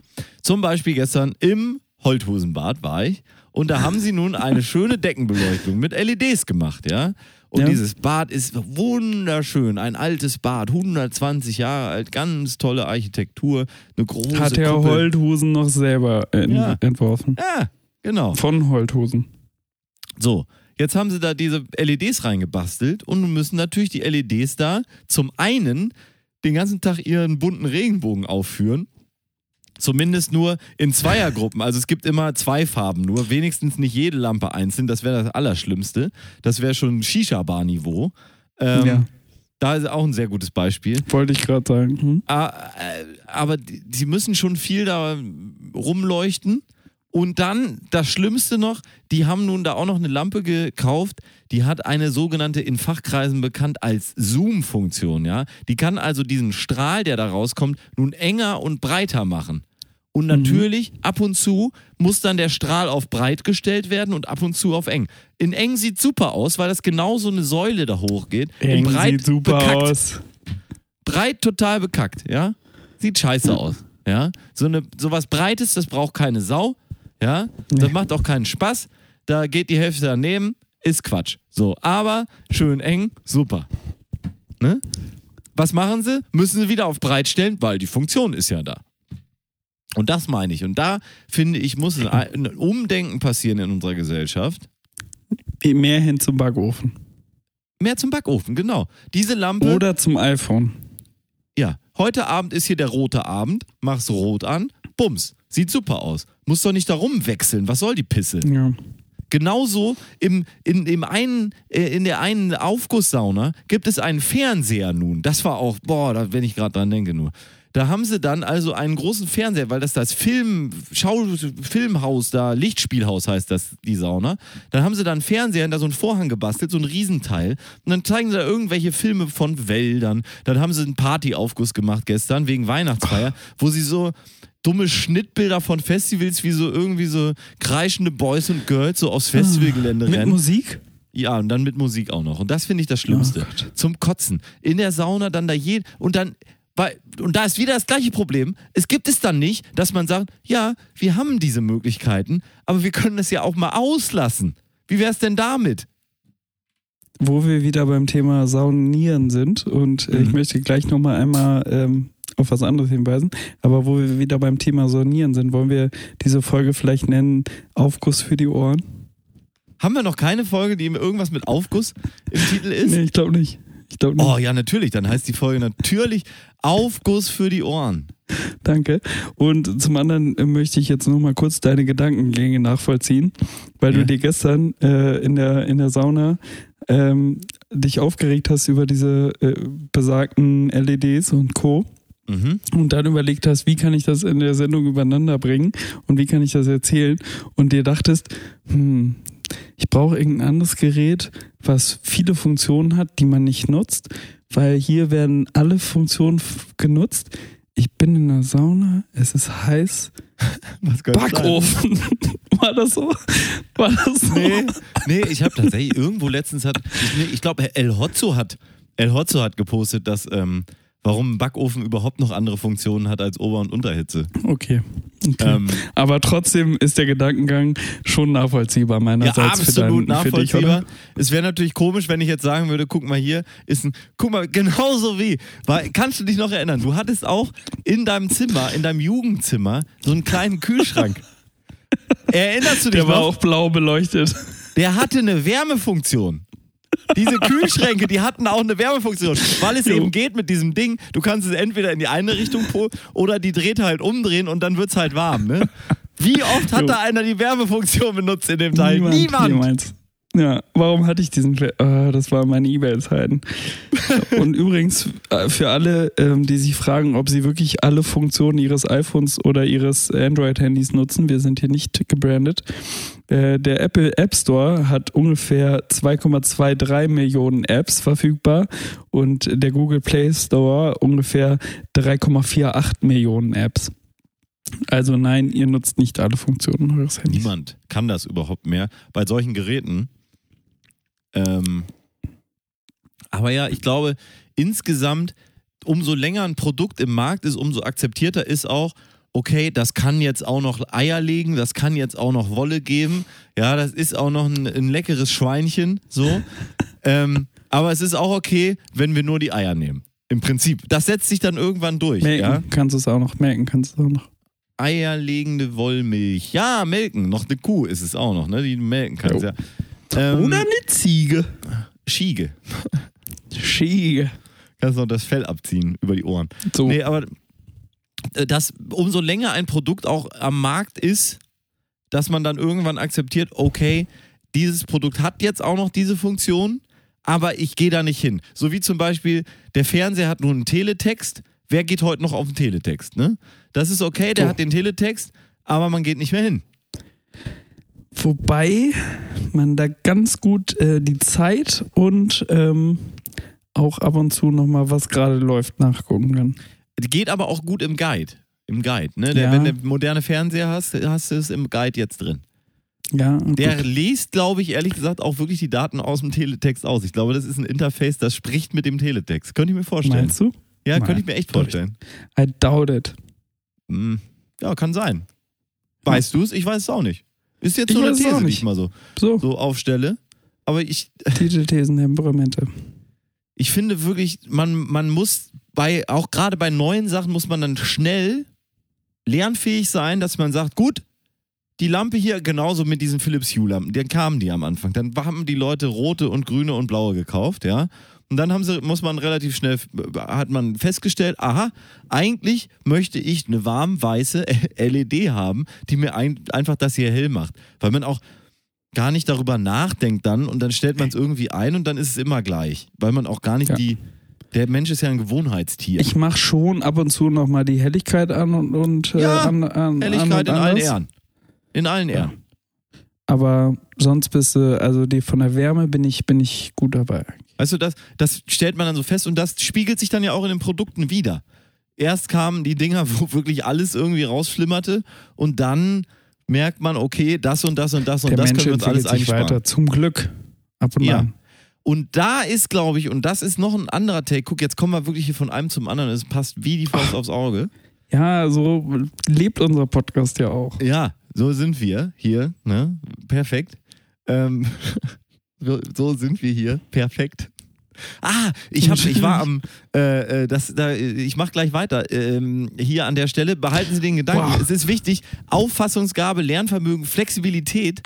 zum Beispiel gestern im Holthusenbad war ich und da haben sie nun eine schöne Deckenbeleuchtung mit LEDs gemacht, ja. Und Ja. dieses Bad ist wunderschön, ein altes Bad, 120 Jahre alt, ganz tolle Architektur, eine große Hat Herr Kuppel. Holthusen noch selber äh, Ja. entworfen. Ja, genau. Von Holthusen. So, jetzt haben sie da diese LEDs reingebastelt und müssen natürlich die LEDs da zum einen den ganzen Tag ihren bunten Regenbogen aufführen Zumindest nur in Zweiergruppen. Also es gibt immer zwei Farben nur. Wenigstens nicht jede Lampe einzeln. Das wäre das Allerschlimmste. Das wäre schon Shisha-Bar-Niveau. Ähm, Ja. Da ist auch ein sehr gutes Beispiel. Wollte ich gerade sagen. Hm? Ah, äh, Aber die- sie müssen schon viel da rumleuchten. Und dann das Schlimmste noch, die haben nun da auch noch eine Lampe gekauft, die hat eine sogenannte in Fachkreisen bekannt als Zoom-Funktion, ja. Die kann also diesen Strahl, der da rauskommt, nun enger und breiter machen. Und natürlich, ab und zu muss dann der Strahl auf breit gestellt werden und ab und zu auf eng. In eng sieht super aus, weil das genau so eine Säule da hochgeht. In Eng breit sieht super bekackt aus. breit total bekackt, ja? Sieht scheiße aus, ja? So eine sowas breites, das braucht keine Sau, ja? Das Nee. macht auch keinen Spaß. Da geht die Hälfte daneben, ist Quatsch. So, aber schön eng, super. Ne? Was machen sie? Müssen sie wieder auf breit stellen, weil die Funktion ist ja da. Und das meine ich. Und da finde ich, muss ein ein Umdenken passieren in unserer Gesellschaft. Mehr hin zum Backofen. Mehr zum Backofen, genau. Diese Lampe. Oder zum iPhone. Ja, heute Abend ist hier der rote Abend, mach's rot an, bums, sieht super aus. Muss doch nicht da rumwechseln, was soll die Pisse? Ja. Genauso im, in, im einen, äh, in der einen Aufgusssauna gibt es einen Fernseher nun. Das war auch, boah, da, wenn ich gerade dran denke nur. Da haben sie dann also einen großen Fernseher, weil das das Film, Schau, Filmhaus da, Lichtspielhaus heißt das, die Sauna. Dann haben sie da einen Fernseher, da so einen Vorhang gebastelt, so ein Riesenteil. Und dann zeigen sie da irgendwelche Filme von Wäldern. Dann haben sie einen Partyaufguss gemacht gestern, wegen Weihnachtsfeier, wo sie so dumme Schnittbilder von Festivals, wie so irgendwie so kreischende Boys und Girls so aufs Festivalgelände Mit rennen. Musik? Ja, und dann mit Musik auch noch. Und das finde ich das Schlimmste. Oh. Zum Kotzen. In der Sauna dann da je und dann bei, und da ist wieder das gleiche Problem. Es gibt es dann nicht, dass man sagt, ja, wir haben diese Möglichkeiten, aber wir können es ja auch mal auslassen. Wie wäre es denn damit? Wo wir wieder beim Thema Saunieren sind und äh, ich Mhm. möchte gleich nochmal einmal ähm, auf was anderes hinweisen, aber wo wir wieder beim Thema Saunieren sind, wollen wir diese Folge vielleicht nennen Aufguss für die Ohren? Haben wir noch keine Folge, die irgendwas mit Aufguss im Titel ist? Nee, ich glaube nicht. Ich glaube nicht. Oh ja, natürlich. Dann heißt die Folge natürlich Aufguss für die Ohren. Danke. Und zum anderen äh, möchte ich jetzt nochmal kurz deine Gedankengänge nachvollziehen, weil Ja. du dir gestern äh, in, der, in der Sauna ähm, dich aufgeregt hast über diese äh, besagten LEDs und Co. Mhm. und dann überlegt hast, wie kann ich das in der Sendung übereinander bringen und wie kann ich das erzählen und dir dachtest, hm, ich brauche irgendein anderes Gerät, was viele Funktionen hat, die man nicht nutzt, weil hier werden alle Funktionen genutzt. Ich bin in der Sauna, es ist heiß. Backofen. War das so? War das so? Nee, nee, ich habe tatsächlich irgendwo letztens hat, ich, ich glaube, El Hotzo hat, El Hotzo hat gepostet, dass, ähm, warum ein Backofen überhaupt noch andere Funktionen hat als Ober- und Unterhitze. Okay. okay. Ähm, Aber trotzdem ist der Gedankengang schon nachvollziehbar ja, meinerseits für, absolut dein, für dich, nachvollziehbar. oder? es wäre natürlich komisch, wenn ich jetzt sagen würde, guck mal hier, ist ein, guck mal, genauso wie, weil, kannst du dich noch erinnern, du hattest auch in deinem Zimmer, in deinem Jugendzimmer, so einen kleinen Kühlschrank. Erinnerst du dich Der war noch? auch blau beleuchtet. Der hatte eine Wärmefunktion. Diese Kühlschränke, die hatten auch eine Wärmefunktion, weil es Jo. eben geht mit diesem Ding. Du kannst es entweder in die eine Richtung oder die dreht halt umdrehen und dann wird es halt warm. Ne? Wie oft hat Jo. da einer die Wärmefunktion benutzt in dem Teil? Niemand. Niemand. Ja, warum hatte ich diesen? Fle- Ah, das waren meine E-Mail-Zeiten. Und übrigens äh, für alle, ähm, die sich fragen, ob sie wirklich alle Funktionen ihres iPhones oder ihres Android-Handys nutzen, wir sind hier nicht gebrandet. Äh, der Apple App Store hat ungefähr 2,23 Millionen Apps verfügbar und der Google Play Store ungefähr 3,48 Millionen Apps. Also nein, ihr nutzt nicht alle Funktionen eures Handys. Niemand kann das überhaupt mehr bei solchen Geräten. Ähm, aber ja, ich glaube, insgesamt, umso länger ein Produkt im Markt ist, umso akzeptierter ist auch, okay, das kann jetzt auch noch Eier legen, das kann jetzt auch noch Wolle geben, ja, das ist auch noch ein, ein leckeres Schweinchen, so. ähm, aber es ist auch okay, wenn wir nur die Eier nehmen. Im Prinzip. Das setzt sich dann irgendwann durch. Melken Ja? kannst du es auch noch, melken kannst du es auch noch. eierlegende Wollmilch. Ja, melken. Noch eine Kuh ist es auch noch, ne? Die du melken kannst, Jo. ja. Ähm, Oder eine Ziege. Schiege. Schiege. Kannst noch das Fell abziehen über die Ohren. So. Nee, aber äh, dass umso länger ein Produkt auch am Markt ist, dass man dann irgendwann akzeptiert, okay, dieses Produkt hat jetzt auch noch diese Funktion, aber ich gehe da nicht hin. So wie zum Beispiel, der Fernseher hat nun einen Teletext. Wer geht heute noch auf den Teletext? Ne? Das ist okay, der So. hat den Teletext, aber man geht nicht mehr hin. Wobei man da ganz gut äh, die Zeit und ähm, auch ab und zu nochmal, was gerade läuft, nachgucken kann. Geht aber auch gut im Guide. Im Guide, ne? Der, Ja. Wenn du moderne Fernseher hast, hast du es im Guide jetzt drin. Ja, Der gut. liest, glaube ich, ehrlich gesagt, auch wirklich die Daten aus dem Teletext aus. Ich glaube, das ist ein Interface, das spricht mit dem Teletext. Könnte ich mir vorstellen. meinst du? Ja, Nein, könnte ich mir echt vorstellen. I doubt it. Hm, Ja, kann sein. Weißt du es? Ich weiß es auch nicht. Ist jetzt Ich so eine These, die nicht. ich mal so, So, so aufstelle. Aber ich, Titelthesen, Temperamente. ich finde wirklich, man, man muss bei, auch gerade bei neuen Sachen muss man dann schnell lernfähig sein, dass man sagt, gut, die Lampe hier, genauso mit diesen Philips Hue-Lampen, dann kamen die am Anfang. Dann haben die Leute rote und grüne und blaue gekauft, ja. Und dann haben sie, muss man relativ schnell, hat man festgestellt, aha, eigentlich möchte ich eine warm weiße LED haben, die mir ein, einfach das hier hell macht. Weil man auch gar nicht darüber nachdenkt dann und dann stellt man es irgendwie ein und dann ist es immer gleich. Weil man auch gar nicht Ja. die, der Mensch ist ja ein Gewohnheitstier. Ich mache schon ab und zu nochmal die Helligkeit an und, und äh, Ja, an, an, Ehrlichkeit an in allen. Ehren. In allen Ehren. Aber sonst bist du, also die von der Wärme bin ich, bin ich gut dabei. Weißt du, das, das stellt man dann so fest und das spiegelt sich dann ja auch in den Produkten wieder. Erst kamen die Dinger, wo wirklich alles irgendwie rausflimmerte und dann merkt man, okay, das und das und das und der das Mensch können wir uns alles einsparen. weiter. Zum Glück. Ab und Ja. an. Und da ist, glaube ich, und das ist noch ein anderer Take. Guck, jetzt kommen wir wirklich hier von einem zum anderen. Es passt wie die Faust aufs Auge. Ja, so lebt unser Podcast ja auch. Ja, so sind wir hier. Ne? Perfekt. Ähm, so- sind wir hier. Perfekt. Ah, ich, hab, ich war am, äh, äh, das, da, ich mach gleich weiter. Ähm, hier an der Stelle behalten Sie den Gedanken. Wow. Es ist wichtig. Auffassungsgabe, Lernvermögen, Flexibilität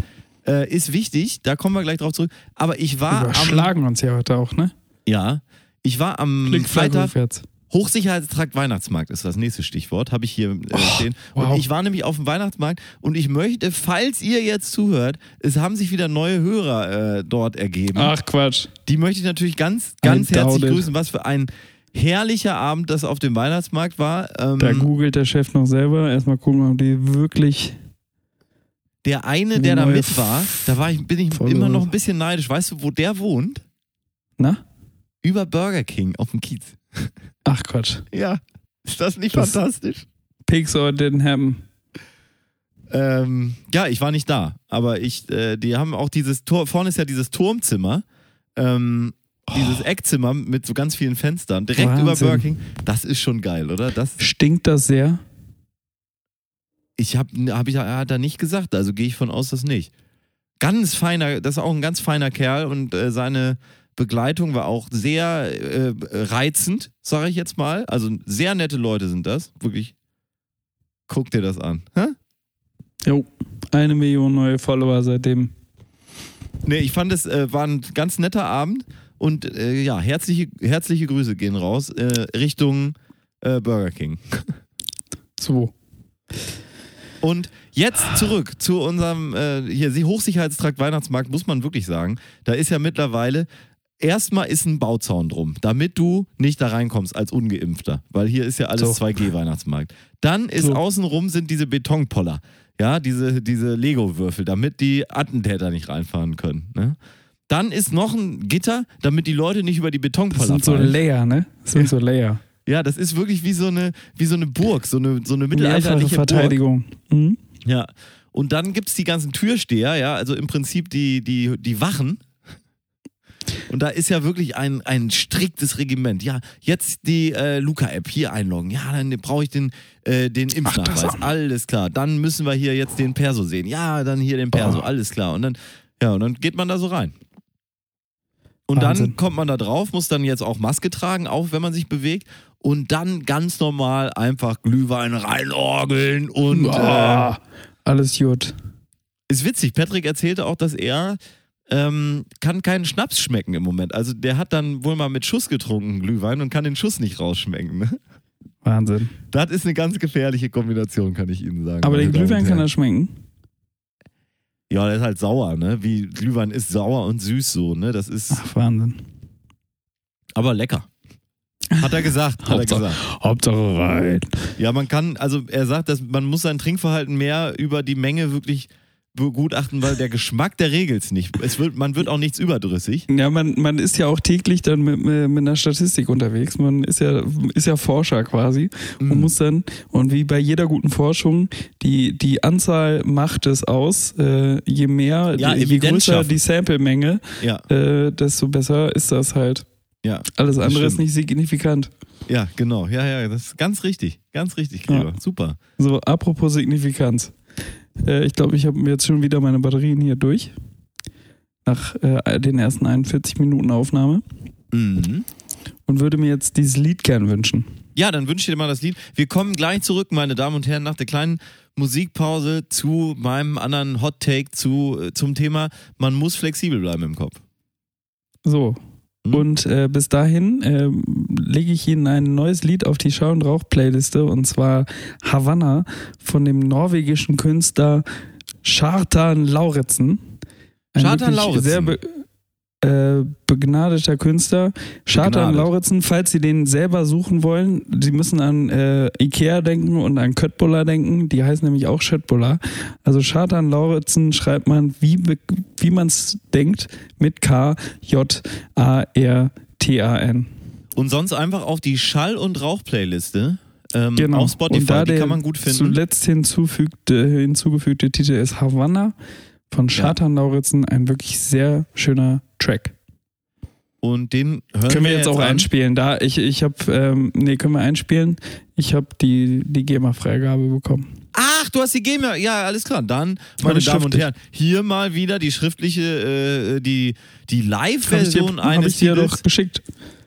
äh, ist wichtig. Da kommen wir gleich drauf zurück. Aber ich war am, Überschlagen uns ja heute auch, ne? ja, ich war am Freitag rückwärts. Hochsicherheitstrakt Weihnachtsmarkt ist das nächste Stichwort, habe ich hier äh, stehen. wow. Und ich war nämlich auf dem Weihnachtsmarkt und ich möchte, falls ihr jetzt zuhört, es haben sich wieder neue Hörer äh, dort ergeben. Ach Quatsch. Die möchte ich natürlich ganz, ganz I herzlich grüßen. Was für ein herrlicher Abend das auf dem Weihnachtsmarkt war. Ähm, Da googelt der Chef noch selber. Erstmal gucken, ob die wirklich. der eine, der da mit war, da war ich, bin ich immer noch ein bisschen neidisch. Weißt du, wo der wohnt? Na? Über Burger King auf dem Kiez. Ach Quatsch. Ja. Ist das nicht Das- fantastisch? Or didn't happen. Ähm, ja, ich war nicht da, aber ich, äh, die haben auch dieses Tor, vorne ist ja dieses Turmzimmer, ähm, dieses Eckzimmer mit so ganz vielen Fenstern, direkt Wahnsinn. über Burger King. Das ist schon geil, oder? Das, Stinkt das sehr? ich habe hab ich, er hat er nicht gesagt, also gehe ich von aus, dass nicht. Ganz feiner, das ist auch ein ganz feiner Kerl und äh, seine Begleitung war auch sehr äh, reizend, sage ich jetzt mal. Also sehr nette Leute sind das, wirklich. Guck dir das an. Hä? Jo. Eine Million neue Follower seitdem. Nee, ich fand es äh, war ein ganz netter Abend und äh, ja, herzliche, herzliche Grüße gehen raus äh, Richtung äh, Burger King. So. Und jetzt zurück zu unserem äh, hier Hochsicherheitstrakt Weihnachtsmarkt, muss man wirklich sagen. Da ist ja mittlerweile, erstmal ist ein Bauzaun drum, damit du nicht da reinkommst als Ungeimpfter, weil hier ist ja alles So. 2G-Weihnachtsmarkt. Dann ist So. außenrum sind diese Betonpoller, ja, diese, diese Lego-Würfel, damit die Attentäter nicht reinfahren können. Ne? Dann ist noch ein Gitter, damit die Leute nicht über die Das Betonpoller sind so fallen. Layer, ne? Das sind so Layer. Ja, das ist wirklich wie so eine, wie so eine Burg, so eine, so eine mittelalterliche. Verteidigung. Mhm. Ja. Und dann gibt es die ganzen Türsteher, ja, also im Prinzip die, die, die Wachen. Und da ist ja wirklich ein, ein striktes Regiment. Ja, jetzt die äh, Luca-App hier einloggen. Ja, dann brauche ich den, äh, den Impfnachweis. Alles klar. Dann müssen wir hier jetzt den Perso sehen. Ja, dann hier den Perso. Oh. Alles klar. Und dann, ja, und dann geht man da so rein. Und dann Wahnsinn. kommt man da drauf, muss dann jetzt auch Maske tragen, auch wenn man sich bewegt. Und dann ganz normal einfach Glühwein reinorgeln und äh, Boah, alles gut. ist witzig. Patrick erzählte auch, dass er ähm, kann keinen Schnaps schmecken im Moment. Also der hat dann wohl mal mit Schuss getrunken, Glühwein, und kann den Schuss nicht rausschmecken. Ne? Wahnsinn. Das ist eine ganz gefährliche Kombination, kann ich Ihnen sagen. Aber den Glühwein kann er schmecken. Ja, der ist halt sauer, ne? Wie Glühwein ist sauer und süß so, ne? Das ist Ach, Wahnsinn. aber lecker. Hat er gesagt, hat er Hauptsache- gesagt. Hauptsache rein. Ja, man kann, also er sagt, dass man muss sein Trinkverhalten mehr über die Menge wirklich begutachten, weil der Geschmack, der regelt's nicht. Es wird, man wird auch nichts überdrüssig. Ja, man, man ist ja auch täglich dann mit, mit, mit einer Statistik unterwegs. Man ist ja, ist ja Forscher quasi und Mhm. muss dann, und wie bei jeder guten Forschung, die, die Anzahl macht es aus. Äh, je mehr, Ja, die, je größer die Sample-Menge, Ja, äh, desto besser ist das halt. ja, Alles andere ist nicht signifikant. ja, genau. Ja, ja, das ist ganz richtig. Ganz richtig, Gregor. Super. So, apropos Signifikanz. Äh, ich glaube, ich habe jetzt schon wieder meine Batterien hier durch. Nach äh, den ersten 41 Minuten Aufnahme. Mhm. Und würde mir jetzt dieses Lied gern wünschen. Ja, dann wünsche ich dir mal das Lied. Wir kommen gleich zurück, meine Damen und Herren, nach der kleinen Musikpause zu meinem anderen Hot Take zu, äh, zum Thema, man muss flexibel bleiben im Kopf. So. Hm? Und äh, bis dahin äh, lege ich Ihnen ein neues Lied auf die Schau- und Rauch-Playliste und zwar Havanna von dem norwegischen Künstler Chartan Lauritzen. Ein Chartan wirklich Lauritzen. Sehr äh, begnadeter Künstler. Chartan Begnadet. Lauritzen, falls Sie den selber suchen wollen, Sie müssen an äh, Ikea denken und an Köttbullar denken. Die heißen nämlich auch Schöttbullar. Also Chartan Lauritzen schreibt man, wie, wie man es denkt, mit K, J, A, R, T, A, N. Und sonst einfach auf die Schall- und Rauch-Playliste ähm, Genau. auf Spotify, und da die kann man gut finden. zuletzt hinzufügte, hinzugefügte Titel ist Havanna von Chartan Lauritzen. Ein wirklich sehr schöner Track. Und den hören können wir jetzt auch an. einspielen. Da ich, ich habe, ähm, nee, können wir einspielen. Ich habe die, die GEMA-Freigabe bekommen. Ach, du hast die GEMA. Ja, alles klar. Dann, meine Damen und schriftlich. Herren, hier mal wieder die schriftliche, äh, die, die Habe ich dir, Live-Version hab eines ich dir Titels. doch geschickt.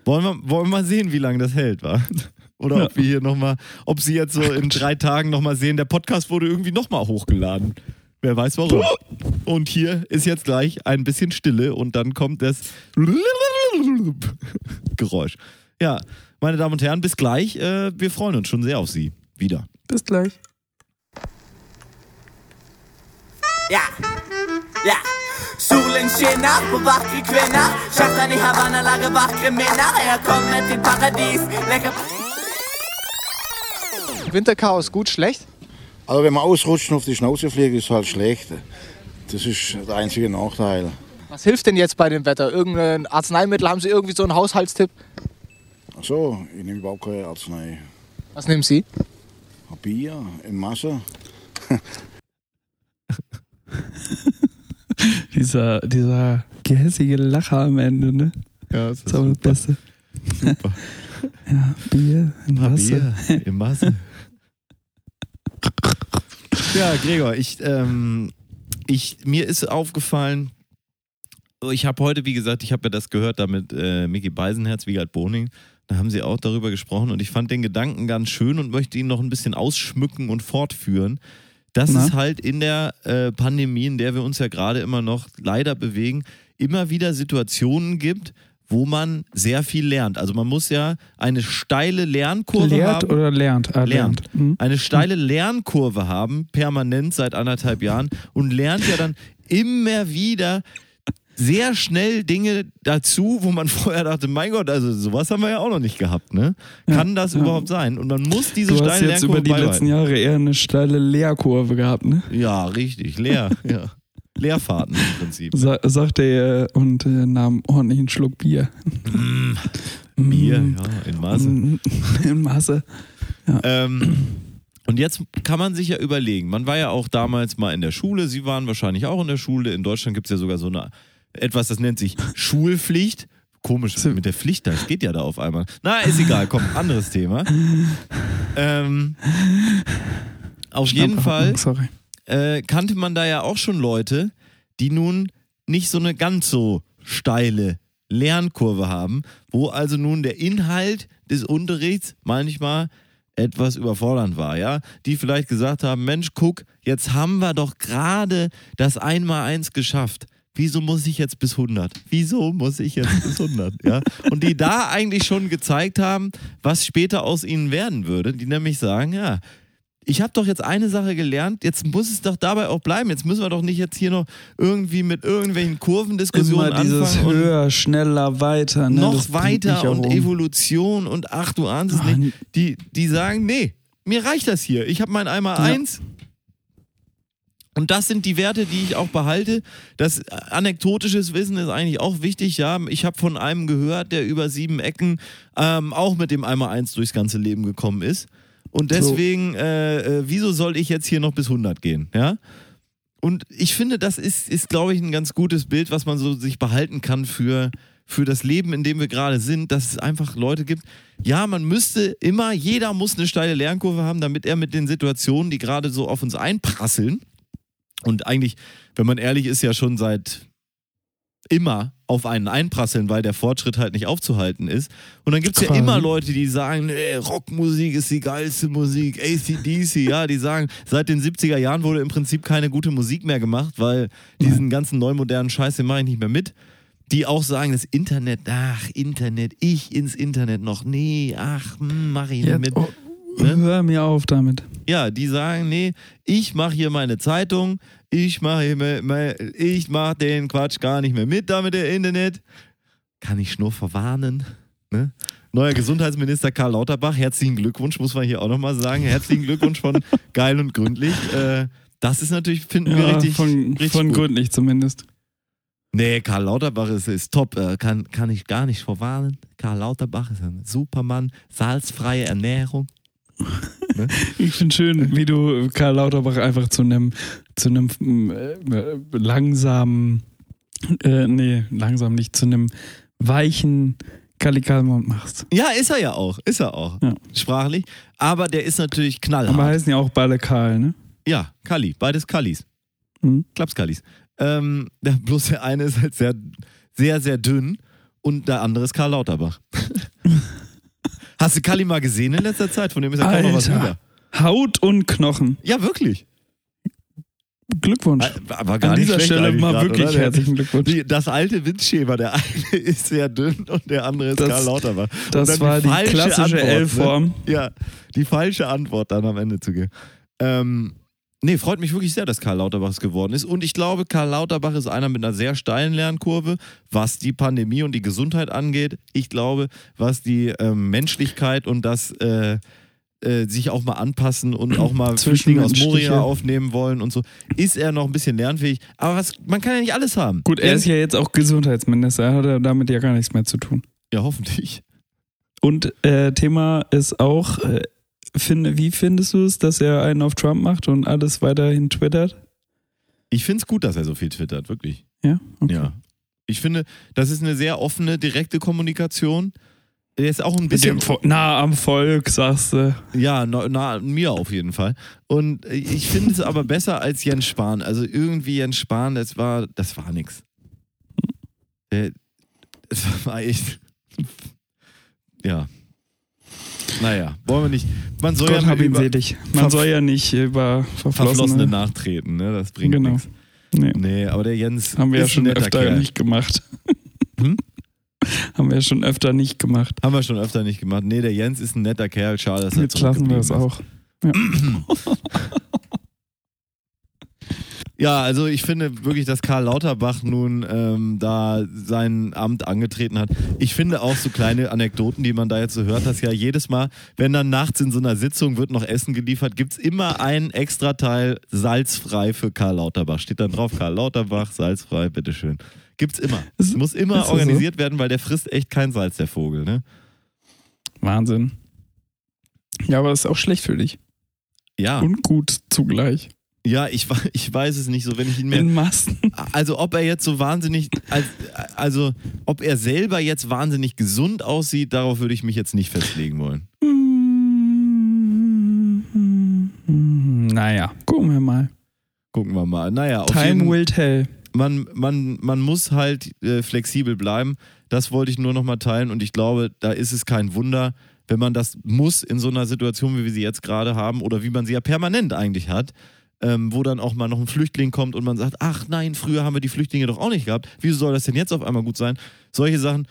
Wollen wir, wollen wir mal sehen, wie lange das hält, wa? Oder Ja. ob wir hier nochmal, ob sie jetzt so in drei Tagen nochmal sehen, der Podcast wurde irgendwie nochmal hochgeladen. Wer weiß warum. Und hier ist jetzt gleich ein bisschen Stille und dann kommt das Geräusch. Ja, meine Damen und Herren, bis gleich. Äh, wir freuen uns schon sehr auf Sie. Wieder. Bis gleich. Ja, ja. Solen skinner på vakre kvinner. Kjeften i Havanna lager vakre minner. Jeg har kommet til paradis. Lekker Winterchaos gut, schlecht? Also wenn man ausrutschen auf die Schnauze fliegt, ist halt schlecht. Das ist der einzige Nachteil. Was hilft denn jetzt bei dem Wetter? Irgendein Arzneimittel? Haben Sie irgendwie so einen Haushaltstipp? Ach so, ich nehme überhaupt keine Arznei. Was nehmen Sie? Bier in Masse. Dieser, dieser gehässige Lacher am Ende, ne? Ja, das Das ist aber das Beste. Super. Ja, Bier in Wasser. Bier im Masse. ja, Gregor, ich, ähm, ich, mir ist aufgefallen, ich habe heute, wie gesagt, ich habe ja das gehört, da mit äh, Mickey Beisenherz, Wiegald Boning, da haben sie auch darüber gesprochen und ich fand den Gedanken ganz schön und möchte ihn noch ein bisschen ausschmücken und fortführen, dass Na? es halt in der äh, Pandemie, in der wir uns ja gerade immer noch leider bewegen, immer wieder Situationen gibt, wo man sehr viel lernt. Also man muss ja eine steile Lernkurve Lehrt haben oder lernt? Ah, lernt. lernt. Hm? eine steile Lernkurve haben, permanent seit anderthalb Jahren und lernt ja dann immer wieder sehr schnell Dinge dazu, wo man vorher dachte, mein Gott, also sowas haben wir ja auch noch nicht gehabt, ne? Ja, Kann das ja. überhaupt sein? Und man muss diese Du hast steile jetzt über Lernkurve die letzten. Jahre eher eine steile Leerkurve gehabt, ne? Ja, richtig, leer, ja. Leerfahrten im Prinzip. Sa sagte er und äh, nahm ordentlich einen Schluck Bier. Bier, Mm. ja, in Maße. Mm, In Masse. Ähm, und jetzt kann man sich ja überlegen, man war ja auch damals mal in der Schule, Sie waren wahrscheinlich auch in der Schule. In Deutschland gibt es ja sogar so eine etwas, das nennt sich Schulpflicht. Komisch, mit der Pflicht, das geht ja da auf einmal. Na, ist egal, komm, anderes Thema. Ähm, auf jeden Fall Sorry. Äh, kannte man da ja auch schon Leute, die nun nicht so eine ganz so steile Lernkurve haben, wo also nun der Inhalt des Unterrichts manchmal etwas überfordernd war, ja, die vielleicht gesagt haben, Mensch, guck, jetzt haben wir doch gerade das Einmaleins geschafft. wieso muss ich jetzt bis 100? Wieso muss ich jetzt bis 100? Ja? Und die da eigentlich schon gezeigt haben, was später aus ihnen werden würde. Die nämlich sagen, ja, ich habe doch jetzt eine Sache gelernt, jetzt muss es doch dabei auch bleiben. Jetzt müssen wir doch nicht jetzt hier noch irgendwie mit irgendwelchen Kurvendiskussionen Immer dieses anfangen. höher, schneller, weiter. Ne? noch Das weiter und. Evolution und ach, du ahnst es nicht. Die, die sagen, nee, mir reicht das hier. Ich habe mein einmal Ja. eins. Und das sind die Werte, die ich auch behalte. Das anekdotisches Wissen ist eigentlich auch wichtig. Ja, ich habe von einem gehört, der über sieben Ecken ähm, auch mit dem einmal eins durchs ganze Leben gekommen ist. Und deswegen, äh, äh, wieso soll ich jetzt hier noch bis 100 gehen? Ja. Und ich finde, das ist, ist glaube ich, ein ganz gutes Bild, was man so sich behalten kann für, für das Leben, in dem wir gerade sind, dass es einfach Leute gibt. Ja, man müsste immer, jeder muss eine steile Lernkurve haben, damit er mit den Situationen, die gerade so auf uns einprasseln, und eigentlich, wenn man ehrlich ist, ja schon seit immer auf einen einprasseln, weil der Fortschritt halt nicht aufzuhalten ist. Und dann gibt es ja immer Leute, die sagen, nee, Rockmusik ist die geilste Musik, ACDC, ja, die sagen, seit den 70er Jahren wurde im Prinzip keine gute Musik mehr gemacht, weil diesen ganzen neumodernen Scheiß, den mache ich nicht mehr mit. Die auch sagen, das Internet, ach, Internet, ich ins Internet noch, nee, ach, mach ich nicht mit. oh, Ne? Hör mir auf damit. Ja, die sagen, nee, ich mache hier meine Zeitung, ich mache ich mach den Quatsch gar nicht mehr mit da mit der Internet. Kann ich nur verwarnen. Ne? Neuer Gesundheitsminister Karl Lauterbach, herzlichen Glückwunsch, muss man hier auch nochmal sagen. Herzlichen Glückwunsch von Geil und Gründlich. Äh, das ist natürlich, finden wir Ja, richtig, von, richtig von gut. gründlich zumindest. Nee, Karl Lauterbach ist, ist top, äh, kann, kann ich gar nicht verwarnen. Karl Lauterbach ist ein Supermann, salzfreie Ernährung. Ich finde schön, wie du Karl Lauterbach einfach zu einem zu einem äh, langsamen, äh, nee, langsam nicht, zu einem weichen Kalikalmond machst. Ja, ist er ja auch, ist er auch. Ja. Sprachlich. Aber der ist natürlich knallhart. Aber heißen ja auch beide Karl, ne? Ja, Kalli, beides Kallis. Mhm. Klapskallis. Ähm, der, bloß der eine ist halt sehr, sehr, sehr dünn und der andere ist Karl Lauterbach. Hast du Kalli mal gesehen in letzter Zeit? Von dem ist ja kaum noch was über. Haut und Knochen. Ja, wirklich. Glückwunsch. Aber gar An nicht dieser schlecht Stelle mal grad, wirklich oder? Der- herzlichen Glückwunsch. Die, das alte Witzschema, der eine ist sehr dünn und der andere ist Das- Karl Lauterbach. Und Das war die falsche klassische Antwort, ne? L-Form. Ja, die falsche Antwort dann am Ende zu geben. Ähm, nee, freut mich wirklich sehr, dass Karl Lauterbach es geworden ist. Und ich glaube, Karl Lauterbach ist einer mit einer sehr steilen Lernkurve, was die Pandemie und die Gesundheit angeht. Ich glaube, was die ähm, Menschlichkeit und das äh, äh, sich auch mal anpassen und auch mal Flüchtlinge aus. Moria aufnehmen wollen und so, ist er noch ein bisschen lernfähig. Aber was, man kann ja nicht alles haben. Gut, er ist ja jetzt auch Gesundheitsminister, er hat ja damit ja gar nichts mehr zu tun. Ja, hoffentlich. Und äh, Thema ist auch, äh, finde, wie findest du es, dass er einen auf Trump macht und alles weiterhin twittert? Ich finde es gut, dass er so viel twittert, wirklich. Ja? Okay. Ja. Ich finde, das ist eine sehr offene, direkte Kommunikation. Er ist auch ein bisschen nah am Volk, sagst du. Ja, na, na, mir auf jeden Fall. Und ich finde es aber besser als Jens Spahn. Also irgendwie Jens Spahn, das war, das war nix. Das war echt. Ja. Naja, wollen wir nicht. Man soll Gott ja hab ihn selig. Man soll ja nicht über Verflossene Verflossene. nachtreten, ne? Das bringt Genau. nichts. Nee, Nee, aber der Jens haben wir ja schon öfter Kerl. nicht gemacht. Hm? Haben wir ja schon öfter nicht gemacht. Haben wir schon öfter nicht gemacht. Nee, der Jens ist ein netter Kerl. Schade, dass er Jetzt lassen wir es auch. Ja, also ich finde wirklich, dass Karl Lauterbach nun ähm, da sein Amt angetreten hat. Ich finde auch so kleine Anekdoten, die man da jetzt so hört, dass ja jedes Mal, wenn dann nachts in so einer Sitzung wird noch Essen geliefert, gibt es immer einen extra Teil salzfrei für Karl Lauterbach. Steht dann drauf, Karl Lauterbach, salzfrei, bitteschön. Gibt's immer. Ist- Muss immer das so? organisiert werden, weil der frisst echt kein Salz, der Vogel, ne? Wahnsinn. Ja, aber ist auch schlecht für dich. Ja, Und gut zugleich. Ja, ich, we- ich weiß es nicht so, wenn ich ihn mir In Massen. Also ob er jetzt so wahnsinnig, als- also ob er selber jetzt wahnsinnig gesund aussieht, darauf würde ich mich jetzt nicht festlegen wollen. Naja, gucken wir mal. Gucken wir mal. Naja, auf Time jeden, will tell. man, man, man muss halt äh, flexibel bleiben. Das wollte ich nur nochmal teilen und ich glaube, da ist es kein Wunder, wenn man das muss in so einer Situation, wie wir sie jetzt gerade haben oder wie man sie ja permanent eigentlich hat, ähm, wo dann auch mal noch ein Flüchtling kommt und man sagt, ach nein, früher haben wir die Flüchtlinge doch auch nicht gehabt. Wieso soll das denn jetzt auf einmal gut sein? Solche Sachen.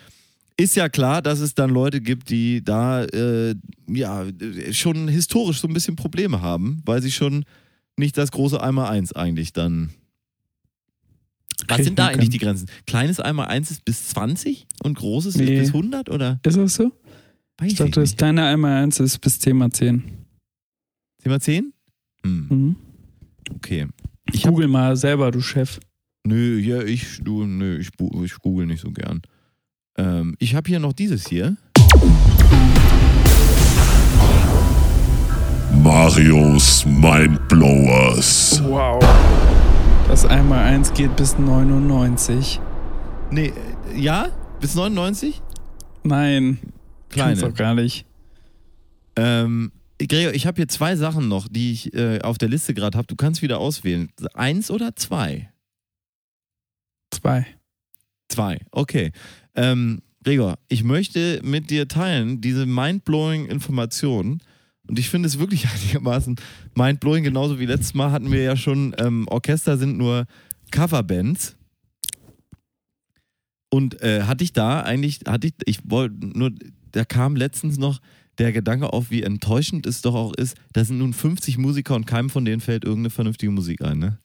Ist ja klar, dass es dann Leute gibt, die da äh, ja schon historisch so ein bisschen Probleme haben, weil sie schon nicht das große Einmal-Eins eigentlich dann. Was sind da eigentlich die Grenzen? Kleines Einmal-Eins ist bis 20 und großes Nee. ist bis 100 oder? Ist das so? Weiß Ich dachte, das kleine einmal eins ist bis 10 mal 10. Thema 10? Hm, Mhm. Okay. Ich Google mal selber, du Chef. Nö, ja, ich, du, nö, ich, ich google nicht so gern. Ähm, ich habe hier noch dieses hier. Marios Mindblowers. Wow. Das einmal eins geht bis 99. Nee, äh, ja? Bis 99? Nein, kann's Kleine. doch gar nicht. Ähm, Gregor, ich habe hier zwei Sachen noch, die ich äh, auf der Liste gerade habe. Du kannst wieder auswählen. Eins oder zwei? Zwei. Zwei, okay. Ähm, Gregor, ich möchte mit dir teilen diese mindblowing Informationen. Und ich finde es wirklich einigermaßen mindblowing. Genauso wie letztes Mal hatten wir ja schon, ähm, Orchester sind nur Coverbands. Und äh, hatte ich da eigentlich, hatte ich, ich wollte nur, da kam letztens noch der Gedanke auf, wie enttäuschend es doch auch ist, da sind nun 50 Musiker und keinem von denen fällt irgendeine vernünftige Musik ein, ne?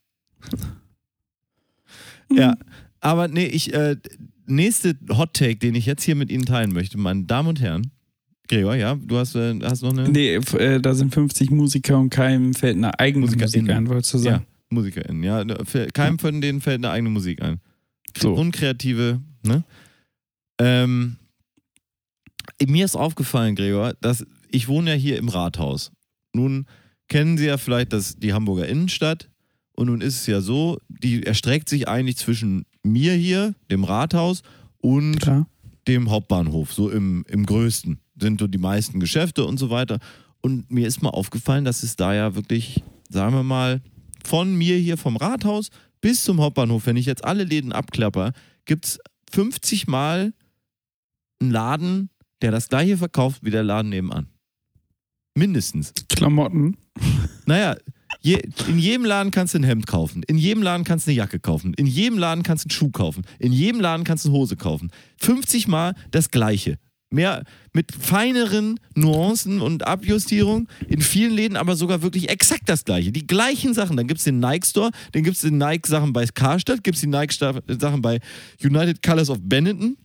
Ja, aber nee, ich, äh, nächste Hot Take, den ich jetzt hier mit Ihnen teilen möchte, meine Damen und Herren. Gregor, ja, du hast, äh, hast noch eine Nee, äh, da sind 50 Musiker und keinem fällt eine eigene Musik MusikerInnen. ein, wolltest du ja, sagen. MusikerInnen, ja. ne, Keinem von denen fällt eine eigene Musik ein. So. Unkreative, ne? Ähm, mir ist aufgefallen, Gregor, dass ich wohne ja hier im Rathaus. Nun kennen Sie ja vielleicht das, die Hamburger Innenstadt. Und nun ist es ja so, die erstreckt sich eigentlich zwischen mir hier, dem Rathaus, und Klar. dem Hauptbahnhof, so im, im größten. Sind so die meisten Geschäfte und so weiter. Und mir ist mal aufgefallen, dass es da ja wirklich, sagen wir mal, von mir hier vom Rathaus bis zum Hauptbahnhof, wenn ich jetzt alle Läden abklapper, gibt es 50 Mal einen Laden, der das gleiche verkauft wie der Laden nebenan. Mindestens. Klamotten. Naja, je, in jedem Laden kannst du ein Hemd kaufen. In jedem Laden kannst du eine Jacke kaufen. In jedem Laden kannst du einen Schuh kaufen. In jedem Laden kannst du eine Hose kaufen. 50 Mal das Gleiche. Mehr mit feineren Nuancen und Abjustierung. In vielen Läden aber sogar wirklich exakt das Gleiche. Die gleichen Sachen. Dann gibt es den Nike Store, dann gibt es die Nike-Sachen bei Karstadt, gibt es die Nike-Sachen bei United Colors of Benetton.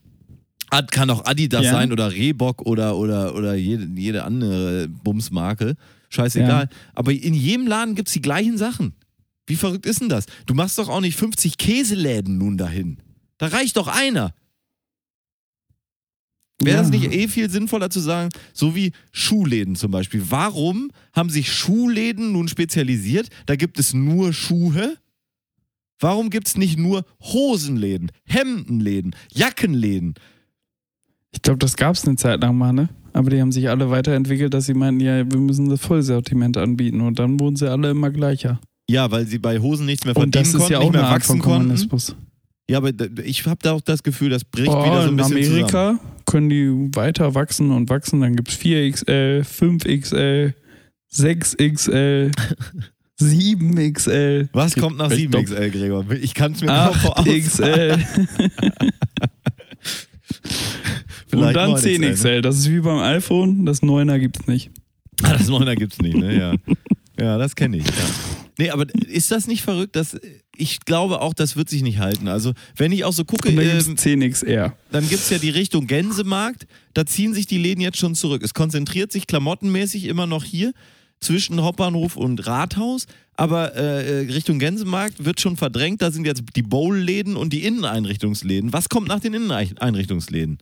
Kann auch Adidas Ja. sein oder Reebok oder, oder, oder jede, jede andere Bumsmarke. Scheißegal. Aber in jedem Laden gibt es die gleichen Sachen. Wie verrückt ist denn das? Du machst doch auch nicht 50 Käseläden nun dahin. Da reicht doch einer. Wäre das Ja. nicht eh viel sinnvoller zu sagen, so wie Schuhläden zum Beispiel? Warum haben sich Schuhläden nun spezialisiert? Da gibt es nur Schuhe. Warum gibt es nicht nur Hosenläden, Hemdenläden, Jackenläden? Ich glaube, das gab es eine Zeit lang mal, ne? Aber die haben sich alle weiterentwickelt, dass sie meinten, ja, wir müssen das Vollsortiment anbieten. Und dann wurden sie alle immer gleicher. Ja, weil sie bei Hosen nichts mehr verdienen konnten, ja nicht mehr wachsen konnten. Ja, aber ich habe da auch das Gefühl, das bricht Boah, wieder so ein bisschen Amerika zusammen. können die weiter wachsen und wachsen. Dann gibt es 4XL, 5XL, 6XL, 7XL. Was kommt nach 7XL, Gregor? Ich kann es mir kaum vorstellen. 8XL. Vielleicht und dann 10 XL. Das ist wie beim iPhone, das 9er gibt es nicht. Das 9er gibt es nicht, ne? Ja. Ja, das kenne ich. Ja. Nee, aber ist das nicht verrückt, dass ich glaube auch, das wird sich nicht halten. Also, wenn ich auch so gucke, dann gibt es ähm, ja die Richtung Gänsemarkt, da ziehen sich die Läden jetzt schon zurück. Es konzentriert sich klamottenmäßig immer noch hier zwischen Hauptbahnhof und Rathaus, aber äh, äh Richtung Gänsemarkt wird schon verdrängt. Da sind jetzt die Bowl-Läden und die Inneneinrichtungsläden. Was kommt nach den Inneneinrichtungsläden?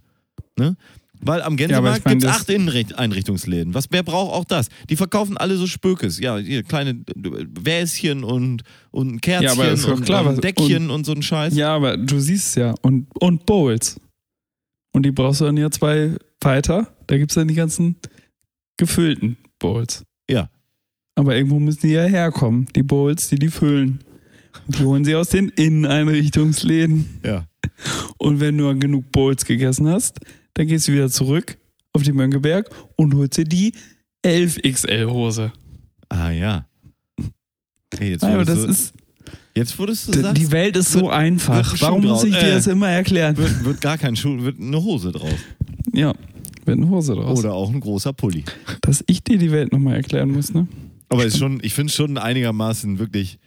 Ne? Weil am Gänsemarkt ich mein, gibt es acht Inneneinrichtungsläden. Was, wer braucht auch das? Die verkaufen alle so Spökes. Ja, hier kleine Wäschen und, und Kerzchen Ja, aber ist doch und, klar, und Deckchen und, so ein Scheiß. Ja, aber du siehst es ja. Und, und Bowls. Und die brauchst du dann ja zwei weiter. Da gibt es dann die ganzen gefüllten Bowls. Ja. Aber irgendwo müssen die ja herkommen, die Bowls, die die füllen. Und die holen sie aus den Inneneinrichtungsläden. Ja. Und wenn du genug Bowls gegessen hast, dann gehst du wieder zurück auf die Mönckeberg und holst dir die 11XL-Hose. Ah ja. Hey, jetzt, wurdest das du, ist, jetzt wurdest du sagst, die Welt ist so wird- einfach. wird ein Schuh Warum muss ich dir Äh. das immer erklären? wird, wird gar kein Schuh, wird eine Hose draus. Ja, wird eine Hose draus. Oder auch ein großer Pulli. Dass ich dir die Welt nochmal erklären muss, ne? Aber ist schon, ich finde schon einigermaßen wirklich,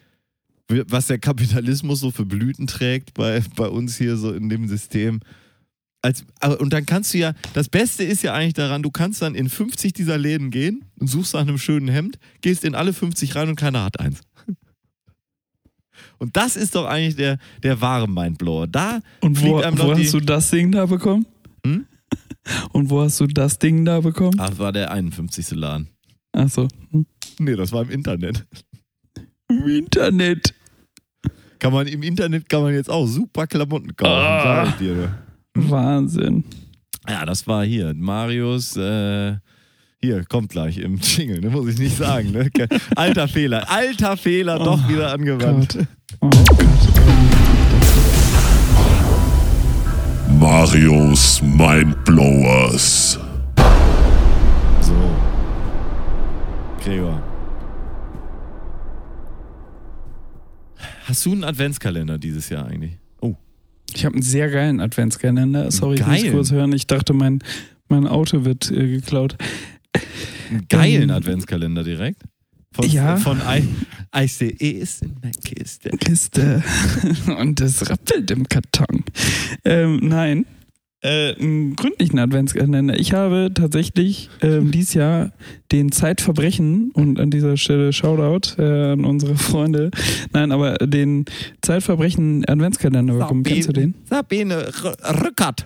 was der Kapitalismus so für Blüten trägt bei, bei uns hier so in dem System. Als, und dann kannst du ja, das Beste ist ja eigentlich daran, du kannst dann in 50 dieser Läden gehen und suchst nach einem schönen Hemd, gehst in alle 50 rein und keiner hat eins. Und das ist doch eigentlich der, der wahre Mindblower. Da Und wo, wo hast du das Ding da bekommen? Hm? Und wo hast du das Ding da bekommen? Ach, das war der 51. Laden. Achso. Hm. Nee, das war im Internet. Im Internet. Kann man, Im Internet kann man jetzt auch super Klamotten kaufen, Ah. Ne? Wahnsinn. Ja, das war hier. Marius, äh, hier, kommt gleich im Jingle, ne? muss ich nicht sagen. Ne? Alter Fehler, alter Fehler, doch Oh wieder angewandt. Gott. Oh Gott. Marios Mindblowers. So. Gregor. Hast du einen Adventskalender dieses Jahr eigentlich? Ich habe einen sehr geilen Adventskalender. Sorry, ich muss Geil. kurz hören. Ich dachte, mein, mein Auto wird äh, geklaut. einen geilen Ähm, Adventskalender direkt? Von, Ja. Von I, ICE ist in der Kiste. Kiste. Und es rappelt im Karton. Ähm, nein. Äh, einen gründlichen Adventskalender. Ich habe tatsächlich ähm, dieses Jahr den Zeitverbrechen und an dieser Stelle Shoutout äh, an unsere Freunde. Nein, aber den Zeitverbrechen Adventskalender bekommen. Kennst du den? Sabine R- Rückert.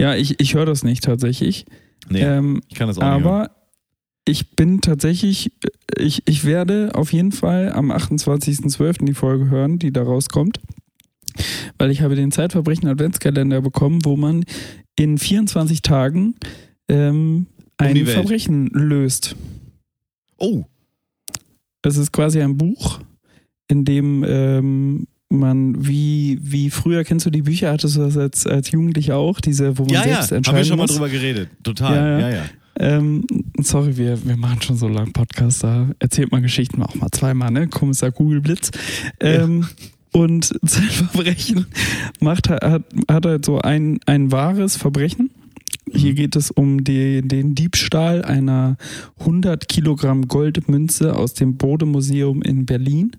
Ja, ich, ich höre das nicht tatsächlich. Nee, ähm, ich kann das auch nicht. hören. aber ich bin tatsächlich, ich, ich werde auf jeden Fall am 28.12. die Folge hören, die da rauskommt. Weil ich habe den Zeitverbrechen Adventskalender bekommen, wo man in 24 Tagen ähm, ein Welt. Verbrechen löst. Oh, Es ist quasi ein Buch, in dem ähm, man, wie, wie früher, kennst du die Bücher, hattest du das als, als Jugendlicher auch, diese, wo man ja, ja, selbst haben entscheiden wir schon mal muss? drüber geredet. Total, Ja, ja, ja. ja. Ähm, sorry, wir, wir machen schon so lange Podcast, da erzählt man Geschichten auch mal zweimal, ne? Kommissar Kugelblitz. Ähm, Und Zeitverbrechen macht, hat, hat halt so ein, ein wahres Verbrechen. Hier geht es um die, den Diebstahl einer 100 Kilogramm Goldmünze aus dem Bode-Museum in Berlin.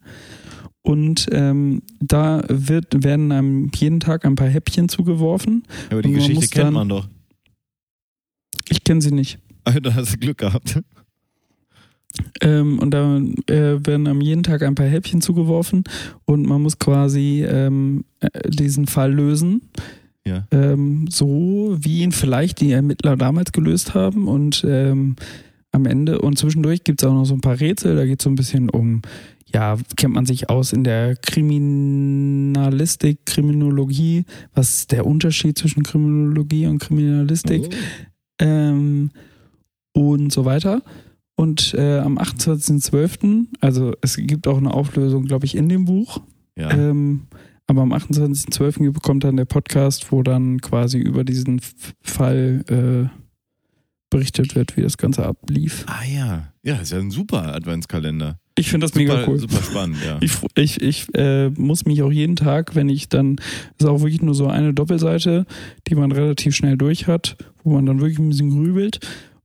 Und ähm, da wird, werden einem jeden Tag ein paar Häppchen zugeworfen. Aber die Geschichte kennt dann- man doch. Ich kenne sie nicht. Da hast du Glück gehabt. Ähm, und da äh, werden am jeden Tag ein paar Häppchen zugeworfen und man muss quasi ähm, äh, diesen Fall lösen. Ja. Ähm, so wie ihn vielleicht die Ermittler damals gelöst haben. Und ähm, am Ende und zwischendurch gibt es auch noch so ein paar Rätsel. Da geht es so ein bisschen um, ja, kennt man sich aus in der Kriminalistik, Kriminologie. Was ist der Unterschied zwischen Kriminologie und Kriminalistik? ähm, und so weiter. Und äh, am 28.12., also es gibt auch eine Auflösung, glaube ich, in dem Buch. Ja. Ähm, aber am 28.12. bekommt dann der Podcast, wo dann quasi über diesen Fall äh, berichtet wird, wie das Ganze ablief. ah ja. Ja, ist ja ein super Adventskalender. Ich finde das Super, mega cool. super spannend, ja. Ich, ich, ich äh, muss mich auch jeden Tag, wenn ich dann, ist auch wirklich nur so eine Doppelseite, die man relativ schnell durch hat, wo man dann wirklich ein bisschen grübelt.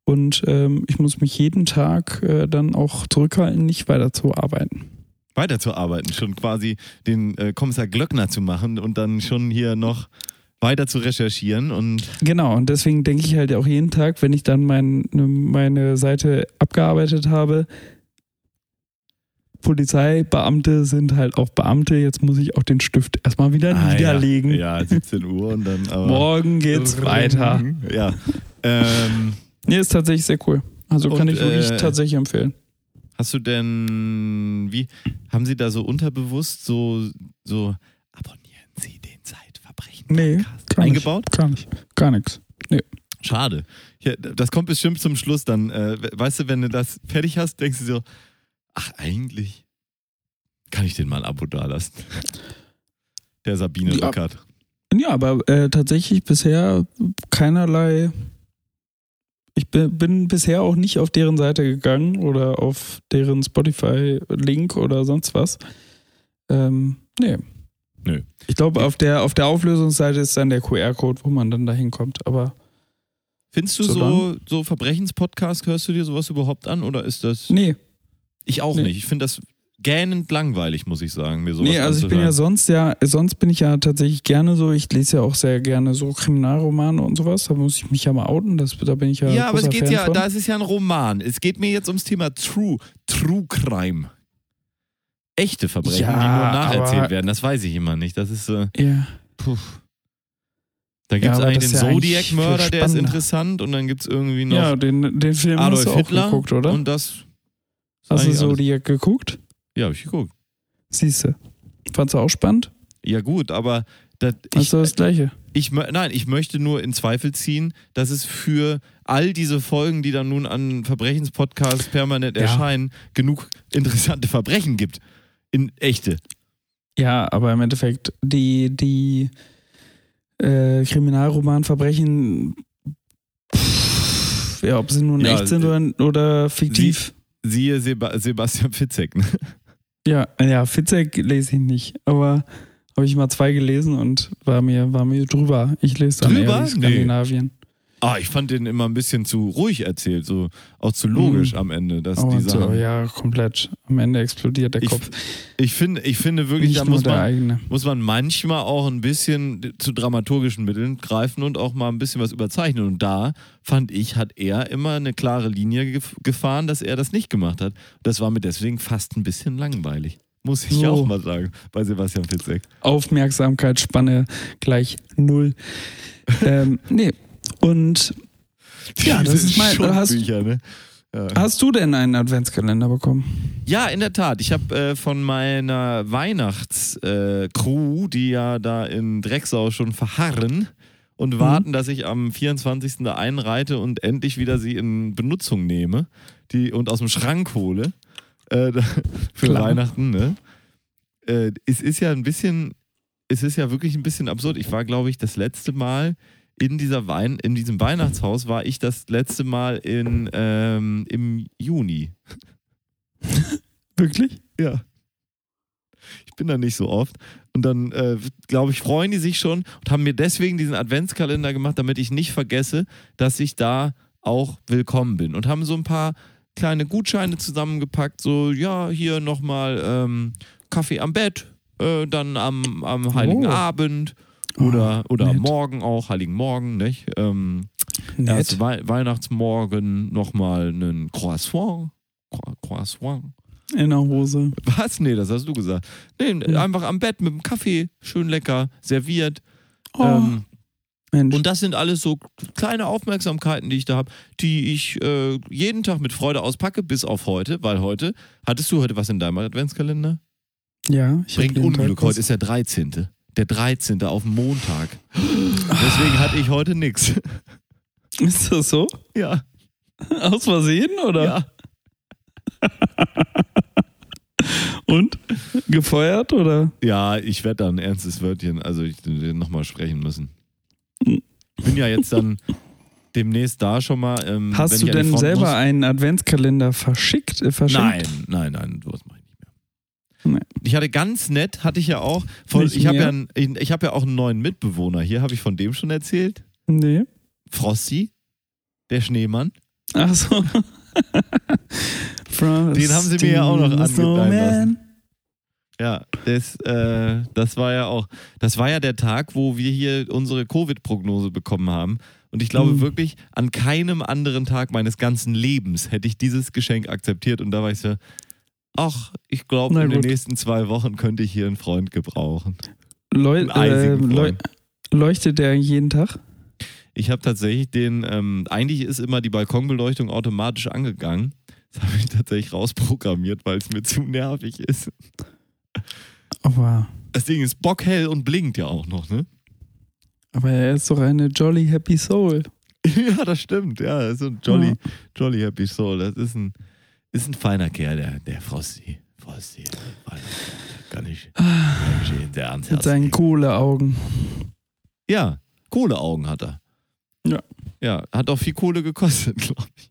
Und ähm, ich muss mich jeden Tag äh, dann auch zurückhalten, nicht weiter zu arbeiten. Weiterzuarbeiten, schon quasi den äh, Kommissar Glöckner zu machen und dann schon hier noch weiter zu recherchieren und Genau, und deswegen denke ich halt auch jeden Tag, wenn ich dann mein, ne, meine Seite abgearbeitet habe, Polizeibeamte sind halt auch Beamte, jetzt muss ich auch den Stift erstmal wieder Ah, niederlegen. Ja, ja, 17 Uhr und dann aber. Morgen geht's weiter. Ja. Ähm, Nee, ist tatsächlich sehr cool. Also kann Und, ich wirklich äh, tatsächlich empfehlen. hast du denn, wie, haben Sie da so unterbewusst so, so, abonnieren Sie den Zeitverbrechen Nee, eingebaut? Nicht, gar nicht. Gar nichts. Schade. Ja, das kommt bestimmt zum Schluss dann. Äh, we- weißt du, wenn du das fertig hast, denkst du so, ach, eigentlich kann ich den mal ein Abo dalassen. Der Sabine Ja. Rückert. Ja, aber äh, tatsächlich bisher keinerlei Ich bin, bisher auch nicht auf deren Seite gegangen oder auf deren Spotify-Link oder sonst was. Ähm, nee. Nö. Ich glaube, auf der, auf der Auflösungsseite ist dann der QR-Code, wo man dann da hinkommt. Aber Findest du So so, so Verbrechenspodcast, hörst du dir sowas überhaupt an oder ist das. nee, Ich auch Nee. nicht. Ich finde das gähnend langweilig, muss ich sagen, mir sowas nee, also ich bin ja sonst ja, sonst bin ich ja tatsächlich gerne so, ich lese ja auch sehr gerne so Kriminalromane und sowas. Da muss ich mich ja mal outen, das, da bin ich ja. Ja, aber es geht Fan ja, von. da ist es ja ein Roman. Es geht mir jetzt ums Thema True, True Crime. Echte Verbrechen, Ja, die nur nacherzählt werden. Das weiß ich immer nicht. Das ist, äh, Ja. puh. Da gibt es aber eigentlich den ja Zodiac-Mörder, der ist interessant. Und dann gibt es irgendwie noch ja, den, den Film hast Adolf du auch Hitler. geguckt, oder? Und das. Hast du eigentlich alles. Zodiac geguckt? Ja, hab ich geguckt. Siehst du. Fandst du auch spannend? Ja, gut, aber das, du das Gleiche? ich, nein, ich möchte nur in Zweifel ziehen, dass es für all diese Folgen, die dann nun an Verbrechenspodcasts permanent Ja. erscheinen, genug interessante Verbrechen gibt. In echte. Ja, aber im Endeffekt, die, die äh, Kriminalromanverbrechen, pff, ja, ob sie nun Ja, echt sind oder, oder fiktiv. Siehe Seba Sebastian Fitzek. Ne? Ja, ja, Fitzek lese ich nicht, aber habe ich mal zwei gelesen und war mir, war mir drüber. Ich lese dann Drüber? eher Skandinavien. Ah, ich fand den immer ein bisschen zu ruhig erzählt, so auch zu logisch Mhm. am Ende, dass Aber die so, ja, komplett. Am Ende explodiert der Ich, Kopf. ich finde, ich finde wirklich, Nicht da muss man, eigene. muss man manchmal auch ein bisschen zu dramaturgischen Mitteln greifen und auch mal ein bisschen was überzeichnen. Und da fand ich, hat er immer eine klare Linie gef- gefahren, dass er das nicht gemacht hat. Das war mir deswegen fast ein bisschen langweilig. Muss ich So. auch mal sagen, bei Sebastian Fitzek. Aufmerksamkeitsspanne gleich null. ähm, nee. Und Ja, das ist mein- hast- ne? Ja. hast du denn einen Adventskalender bekommen? Ja, in der Tat. Ich habe äh, von meiner Weihnachtscrew, äh, die ja da in Drecksau schon verharren und warten, dass ich am 24. da einreite und endlich wieder sie in Benutzung nehme die, und aus dem Schrank hole äh, für Klar. Weihnachten. Ne? Äh, es ist ja ein bisschen, es ist ja wirklich ein bisschen absurd. Ich war, glaube ich, das letzte Mal in dieser Wein, in diesem Weihnachtshaus war ich das letzte Mal in, ähm, im Juni. Wirklich? Ja. Ich bin da nicht so oft. Und dann, äh, glaube ich, freuen die sich schon und haben mir deswegen diesen Adventskalender gemacht, damit ich nicht vergesse, dass ich da auch willkommen bin. Und haben so ein paar kleine Gutscheine zusammengepackt. So, ja, hier nochmal ähm, Kaffee am Bett, äh, dann am, am Heiligen Oh. Abend oder, oder nett. morgen auch, Heiligen Morgen, nicht? Ähm. Erst Wei Weihnachtsmorgen nochmal einen Croissant. Cro- Croissant. In der Hose. Was? Nee, das hast du gesagt. Nee, Ja. einfach am Bett mit dem Kaffee, schön lecker, serviert. Oh, Ähm, Mensch. und das sind alles so kleine Aufmerksamkeiten, die ich da habe, die ich äh, jeden Tag mit Freude auspacke, bis auf heute, weil heute, hattest du heute was in deinem Adventskalender? ja, ich Bringt Unglück, heute ist der 13. Der 13. auf Montag. Deswegen hatte ich heute nichts. Ist das so? Ja, Aus Versehen oder? ja. Und? Gefeuert oder? Ja, ich werde da ein ernstes Wörtchen, also ich nochmal sprechen müssen. Ich bin ja jetzt dann demnächst da schon mal. Ähm, Hast du denn selber muss. einen Adventskalender verschickt? Äh, verschickt? Nein, nein, nein, nicht mehr. Nee. Ich hatte ganz nett, hatte ich ja auch. Von, ich habe ja, einen- ich, ich hab ja auch einen neuen Mitbewohner hier, habe ich von dem schon erzählt. Nee. Frosty, der Schneemann. Ach so. Den haben sie mir ja auch noch angedeihen lassen. Ja, das, äh, das war ja auch, das war ja der Tag, wo wir hier unsere Covid-Prognose bekommen haben. Und ich glaube Mhm. wirklich, an keinem anderen Tag meines ganzen Lebens hätte ich dieses Geschenk akzeptiert. Und da war ich so, ach, ich glaube, in den nächsten zwei Wochen könnte ich hier einen Freund gebrauchen. Leu Einen äh, Freund. leuchtet der jeden Tag? Ich habe tatsächlich den, ähm, eigentlich ist immer die Balkonbeleuchtung automatisch angegangen. Das habe ich tatsächlich rausprogrammiert, weil es mir zu nervig ist. Aber, Das Ding ist bockhell und blinkt ja auch noch, ne? aber er ist doch eine Jolly Happy Soul. Ja, das stimmt. Ja, das ist ein Jolly, Jolly Happy Soul. Das ist ein, ist ein feiner Kerl, der, der Frosty. Frosty. Kerl. Kann ich, kann ich sehr ans Mit seinen. Kohleaugen. Ja, Kohleaugen hat er. Ja. Ja, hat auch viel Kohle gekostet, glaube ich.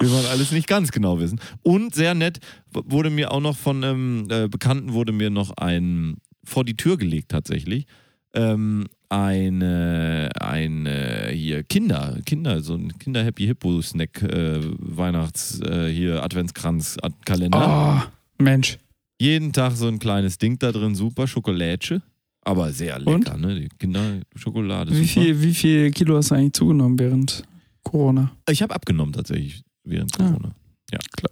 Will man alles nicht ganz genau wissen. Und sehr nett wurde mir auch noch von einem äh, Bekannten wurde mir noch ein vor die Tür gelegt tatsächlich. Ähm, eine, eine hier Kinder, Kinder, so ein Kinder Happy Hippo Snack, äh, Weihnachts, äh, hier Adventskranz, Ad Kalender. Oh, Mensch. Jeden Tag so ein kleines Ding da drin, super Schokolätsche. Aber sehr lecker, ne? Die Kinderschokolade. Wie super. viel, wie viel Kilo hast du eigentlich zugenommen während Corona? Ich habe abgenommen tatsächlich während Ah. Corona. Ja, klar.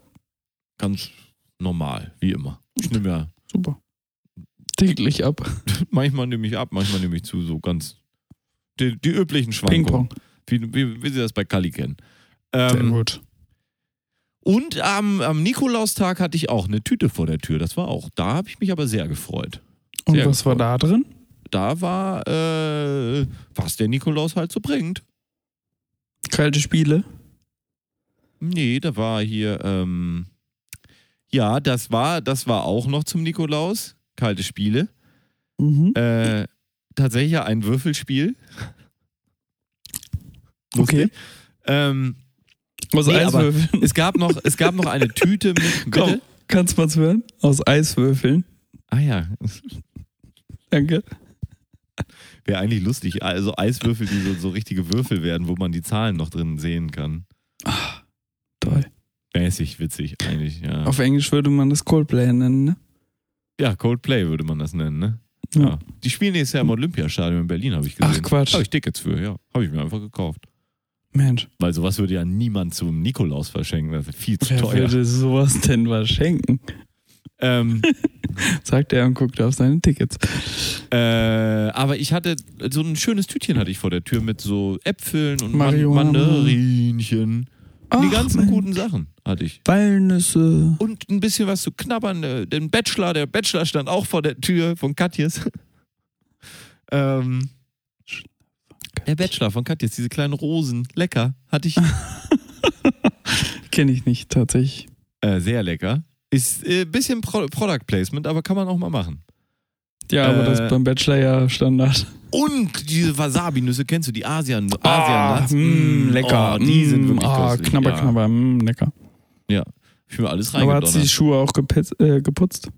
Ganz normal, wie immer. Ich nehme ja, Super. Täglich ab. manchmal nehme ich ab, manchmal nehme ich zu, so ganz die, die üblichen Schwankungen. Ping-Pong. Wie, wie, wie Sie das bei Kali kennen. Sehr Ähm, gut. und am, am Nikolaustag hatte ich auch eine Tüte vor der Tür. Das war auch, da habe ich mich aber sehr gefreut. Und sehr was war da drin? Da war, äh, was der Nikolaus halt so bringt. Kalte Spiele. Nee, da war hier, ähm, ja, das war, das war auch noch zum Nikolaus. Kalte Spiele. Mhm. Äh, tatsächlich ein Würfelspiel. Okay. Lustig. Ähm, Aus nee, Eiswürfeln. es gab noch, es gab noch eine Tüte mit. Komm, Bitte? kannst du mal hören? Aus Eiswürfeln. Ah ja, Danke. wäre eigentlich lustig. Also Eiswürfel, die so, so richtige Würfel werden, wo man die Zahlen noch drin sehen kann. Toll. Mäßig witzig eigentlich, ja. Auf Englisch würde man das Coldplay nennen, ne? Ja, Coldplay würde man das nennen, ne? Ja. Die spielen nächstes Jahr im Olympiastadion in Berlin, habe ich gesehen. Ach, Quatsch. Habe ich Tickets für, ja. Habe ich mir einfach gekauft. Mensch, Weil sowas würde ja niemand zum Nikolaus verschenken. Das ist viel zu wer teuer. würde sowas denn was schenken? Ähm, Sagt er und guckt auf seine Tickets. äh, aber ich hatte so ein schönes Tütchen hatte ich vor der Tür mit so Äpfeln und Marihuana. Mandarinchen. Die Ach, ganzen Mensch. guten Sachen hatte ich. Walnüsse. Und ein bisschen was zu knabbern. äh, Den Bachelor, der Bachelor stand auch vor der Tür von Katjes. ähm, der Bachelor von Katjes, diese kleinen Rosen. Lecker. Hatte ich Kenne ich nicht, tatsächlich. äh, sehr lecker. Ist ein äh, bisschen Pro Product Placement, aber kann man auch mal machen. Ja, aber Äh, das ist beim Bachelor ja Standard. Und diese Wasabi-Nüsse, kennst du die Asian Ah, Asian-Nuts? mm, lecker. Oh, die sind Mm, wirklich ah, köstlich. knabber, ja. knabber, mm, lecker. Ich mir alles Aber hat sie die. Schuhe auch gepetz, äh, geputzt?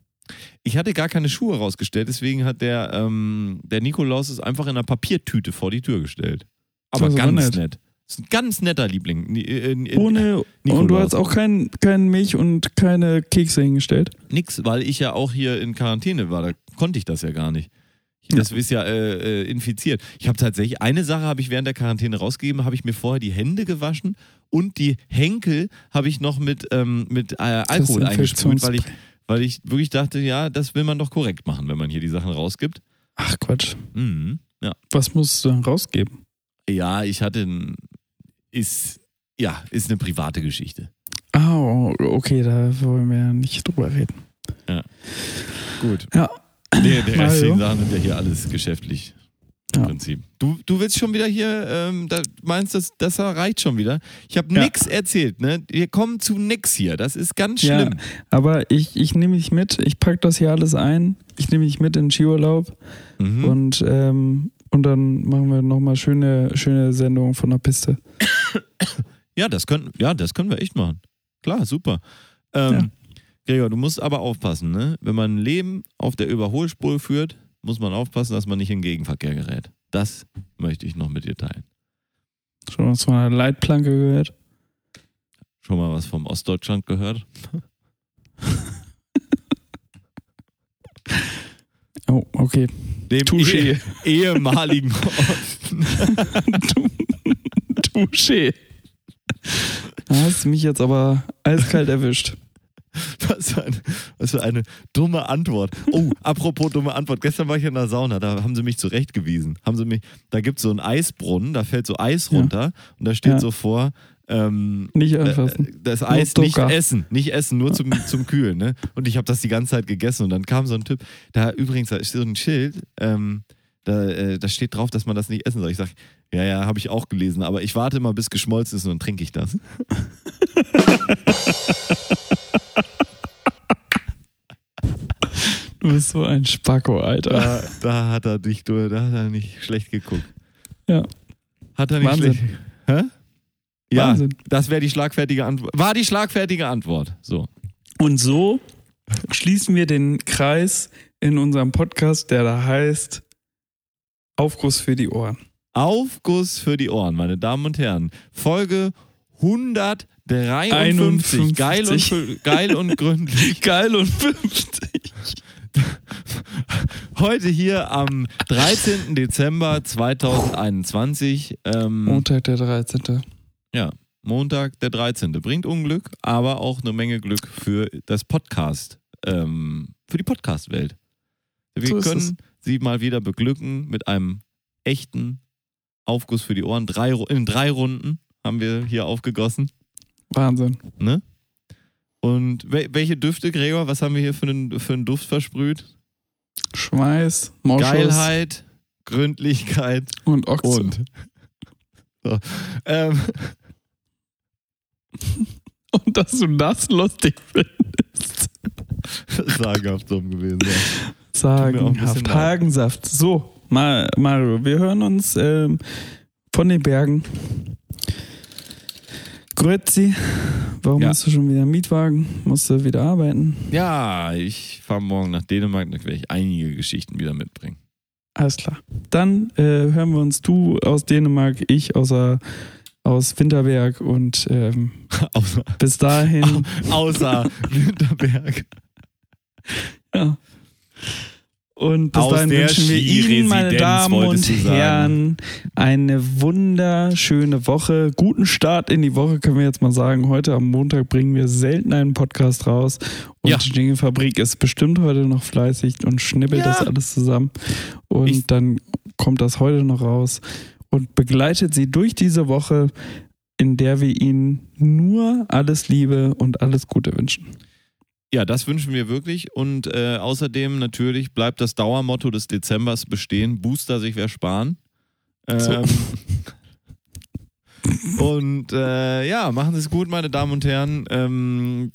Ich hatte gar keine Schuhe rausgestellt, deswegen hat der, ähm, der Nikolaus es einfach in einer Papiertüte vor die Tür gestellt. Aber aber ganz nett. nett. Das ist ein ganz netter Liebling. Ni- äh, äh, Ohne, und du Nikolaus. hast auch kein, kein Milch und keine Kekse hingestellt. Nix, weil ich ja auch hier in Quarantäne war. Da konnte ich das ja gar nicht. Das ist ja äh, äh, infiziert. Ich habe tatsächlich eine Sache habe ich während der Quarantäne rausgegeben, habe ich mir vorher die Hände gewaschen und die Henkel habe ich noch mit, ähm, mit äh, Alkohol eingesprüht, weil ich, weil ich wirklich dachte, ja, das will man doch korrekt machen, wenn man hier die Sachen rausgibt. Ach Quatsch. Mhm. Ja. Was musst du dann rausgeben? ja, ich hatte ein, ist ja ist eine private Geschichte. Ah, oh, okay, da wollen wir ja nicht drüber reden. Gut. Ja. Nee, der restlichen Sachen sind ja hier alles geschäftlich. Im Ja. Prinzip. Du, du willst schon wieder hier, ähm, da meinst das, das reicht schon wieder. Ich habe Ja. nix erzählt, ne? Wir kommen zu nix hier. Das ist ganz Ja. schlimm. Aber ich, ich nehme dich mit, ich packe das hier alles ein. Ich nehme dich mit in den Skiurlaub Mhm. und, ähm, und dann machen wir nochmal schöne, schöne Sendungen von der Piste. Ja, das können, ja, das können wir echt machen. Klar, super. Ähm, Gregor, du musst aber aufpassen, ne? Wenn man ein Leben auf der Überholspur führt, muss man aufpassen, dass man nicht in Gegenverkehr gerät. Das möchte ich noch mit dir teilen. Schon was von einer Leitplanke gehört? Schon mal was vom Ostdeutschland gehört? Oh, okay. Dem Touché. eh- ehemaligen Osten. Touché. Da hast du mich jetzt aber eiskalt erwischt. Was für, eine, was für eine dumme Antwort. Oh, apropos dumme Antwort. Gestern war ich in der Sauna, da haben sie mich zurechtgewiesen. Haben sie mich, da gibt es so einen Eisbrunnen, da fällt so Eis Ja. runter und da steht Ja. so vor, ähm, Nicht äh, anfassen. das Eis nicht essen, nicht essen, nur zum, zum Kühlen. Ne? Und ich habe das die ganze Zeit gegessen und dann kam so ein Typ, da übrigens, da ist so ein Schild, ähm, da, äh, da steht drauf, dass man das nicht essen soll. Ich sage, ja, ja, habe ich auch gelesen, aber ich warte mal, bis geschmolzen ist und dann trinke ich das. Du bist so ein Spacko, Alter. Da, da hat er dich, da hat er nicht schlecht geguckt. Ja. Hat er nicht Wahnsinn. schlecht. Hä? Ja, Wahnsinn. das wäre die schlagfertige Antwort. War die schlagfertige Antwort. So. Und so schließen wir den Kreis in unserem Podcast, der da heißt Aufguss für die Ohren. Aufguss für die Ohren, meine Damen und Herren. Folge 153. 51. Geil und, geil und gründlich. Geil und 50. Heute hier am 13. Dezember 2021. Ähm, Montag, der 13. ja, Montag, der 13. Bringt Unglück, aber auch eine Menge Glück für das Podcast, ähm, für die Podcast-Welt. Wir So können es. sie mal wieder beglücken mit einem echten Aufguss für die Ohren. Drei, in drei Runden haben wir hier aufgegossen. Wahnsinn. Ne? Und wel welche Düfte, Gregor? Was haben wir hier für einen, für einen Duft versprüht? Schweiß, Moschus Geilheit, Gründlichkeit und Ochse. und. So. Ähm, Und dass du das lustig findest. sagenhaft dumm gewesen. Ja. Sagen, Tut mir auch ein bisschen Haft, leid. Hagensaft. So, Ma Mario, wir hören uns ähm, von den Bergen. Grüezi, warum Ja. hast du schon wieder Mietwagen? Musst du wieder arbeiten? Ja, ich fahre morgen nach Dänemark, da werde ich einige Geschichten wieder mitbringen. Alles klar. Dann äh, hören wir uns du aus Dänemark, ich außer, aus Winterberg und ähm, Außer, bis dahin. außer Winterberg. Ja. Und bis Aus dahin wünschen wir Ihnen, meine Damen und. Herren, eine wunderschöne Woche. Guten Start in die Woche, können wir jetzt mal sagen. Heute am Montag bringen wir selten einen Podcast raus. Und Ja. die Jingle-Fabrik ist bestimmt heute noch fleißig und schnippelt Ja. das alles zusammen. Und Ich- dann kommt das heute noch raus und begleitet Sie durch diese Woche, in der wir Ihnen nur alles Liebe und alles Gute wünschen. Ja, das wünschen wir wirklich. Und äh, außerdem natürlich bleibt das Dauermotto des Dezembers bestehen: Booster sich wer sparen. Ähm, und äh, ja, machen Sie es gut, meine Damen und Herren. Ähm,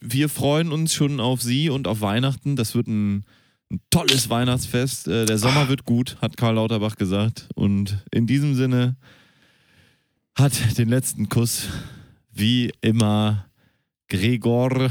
wir freuen uns schon auf Sie und auf Weihnachten. Das wird ein, ein tolles Weihnachtsfest. Äh, der Sommer wird gut, hat Karl Lauterbach gesagt. Und in diesem Sinne hat den letzten Kuss wie immer Gregor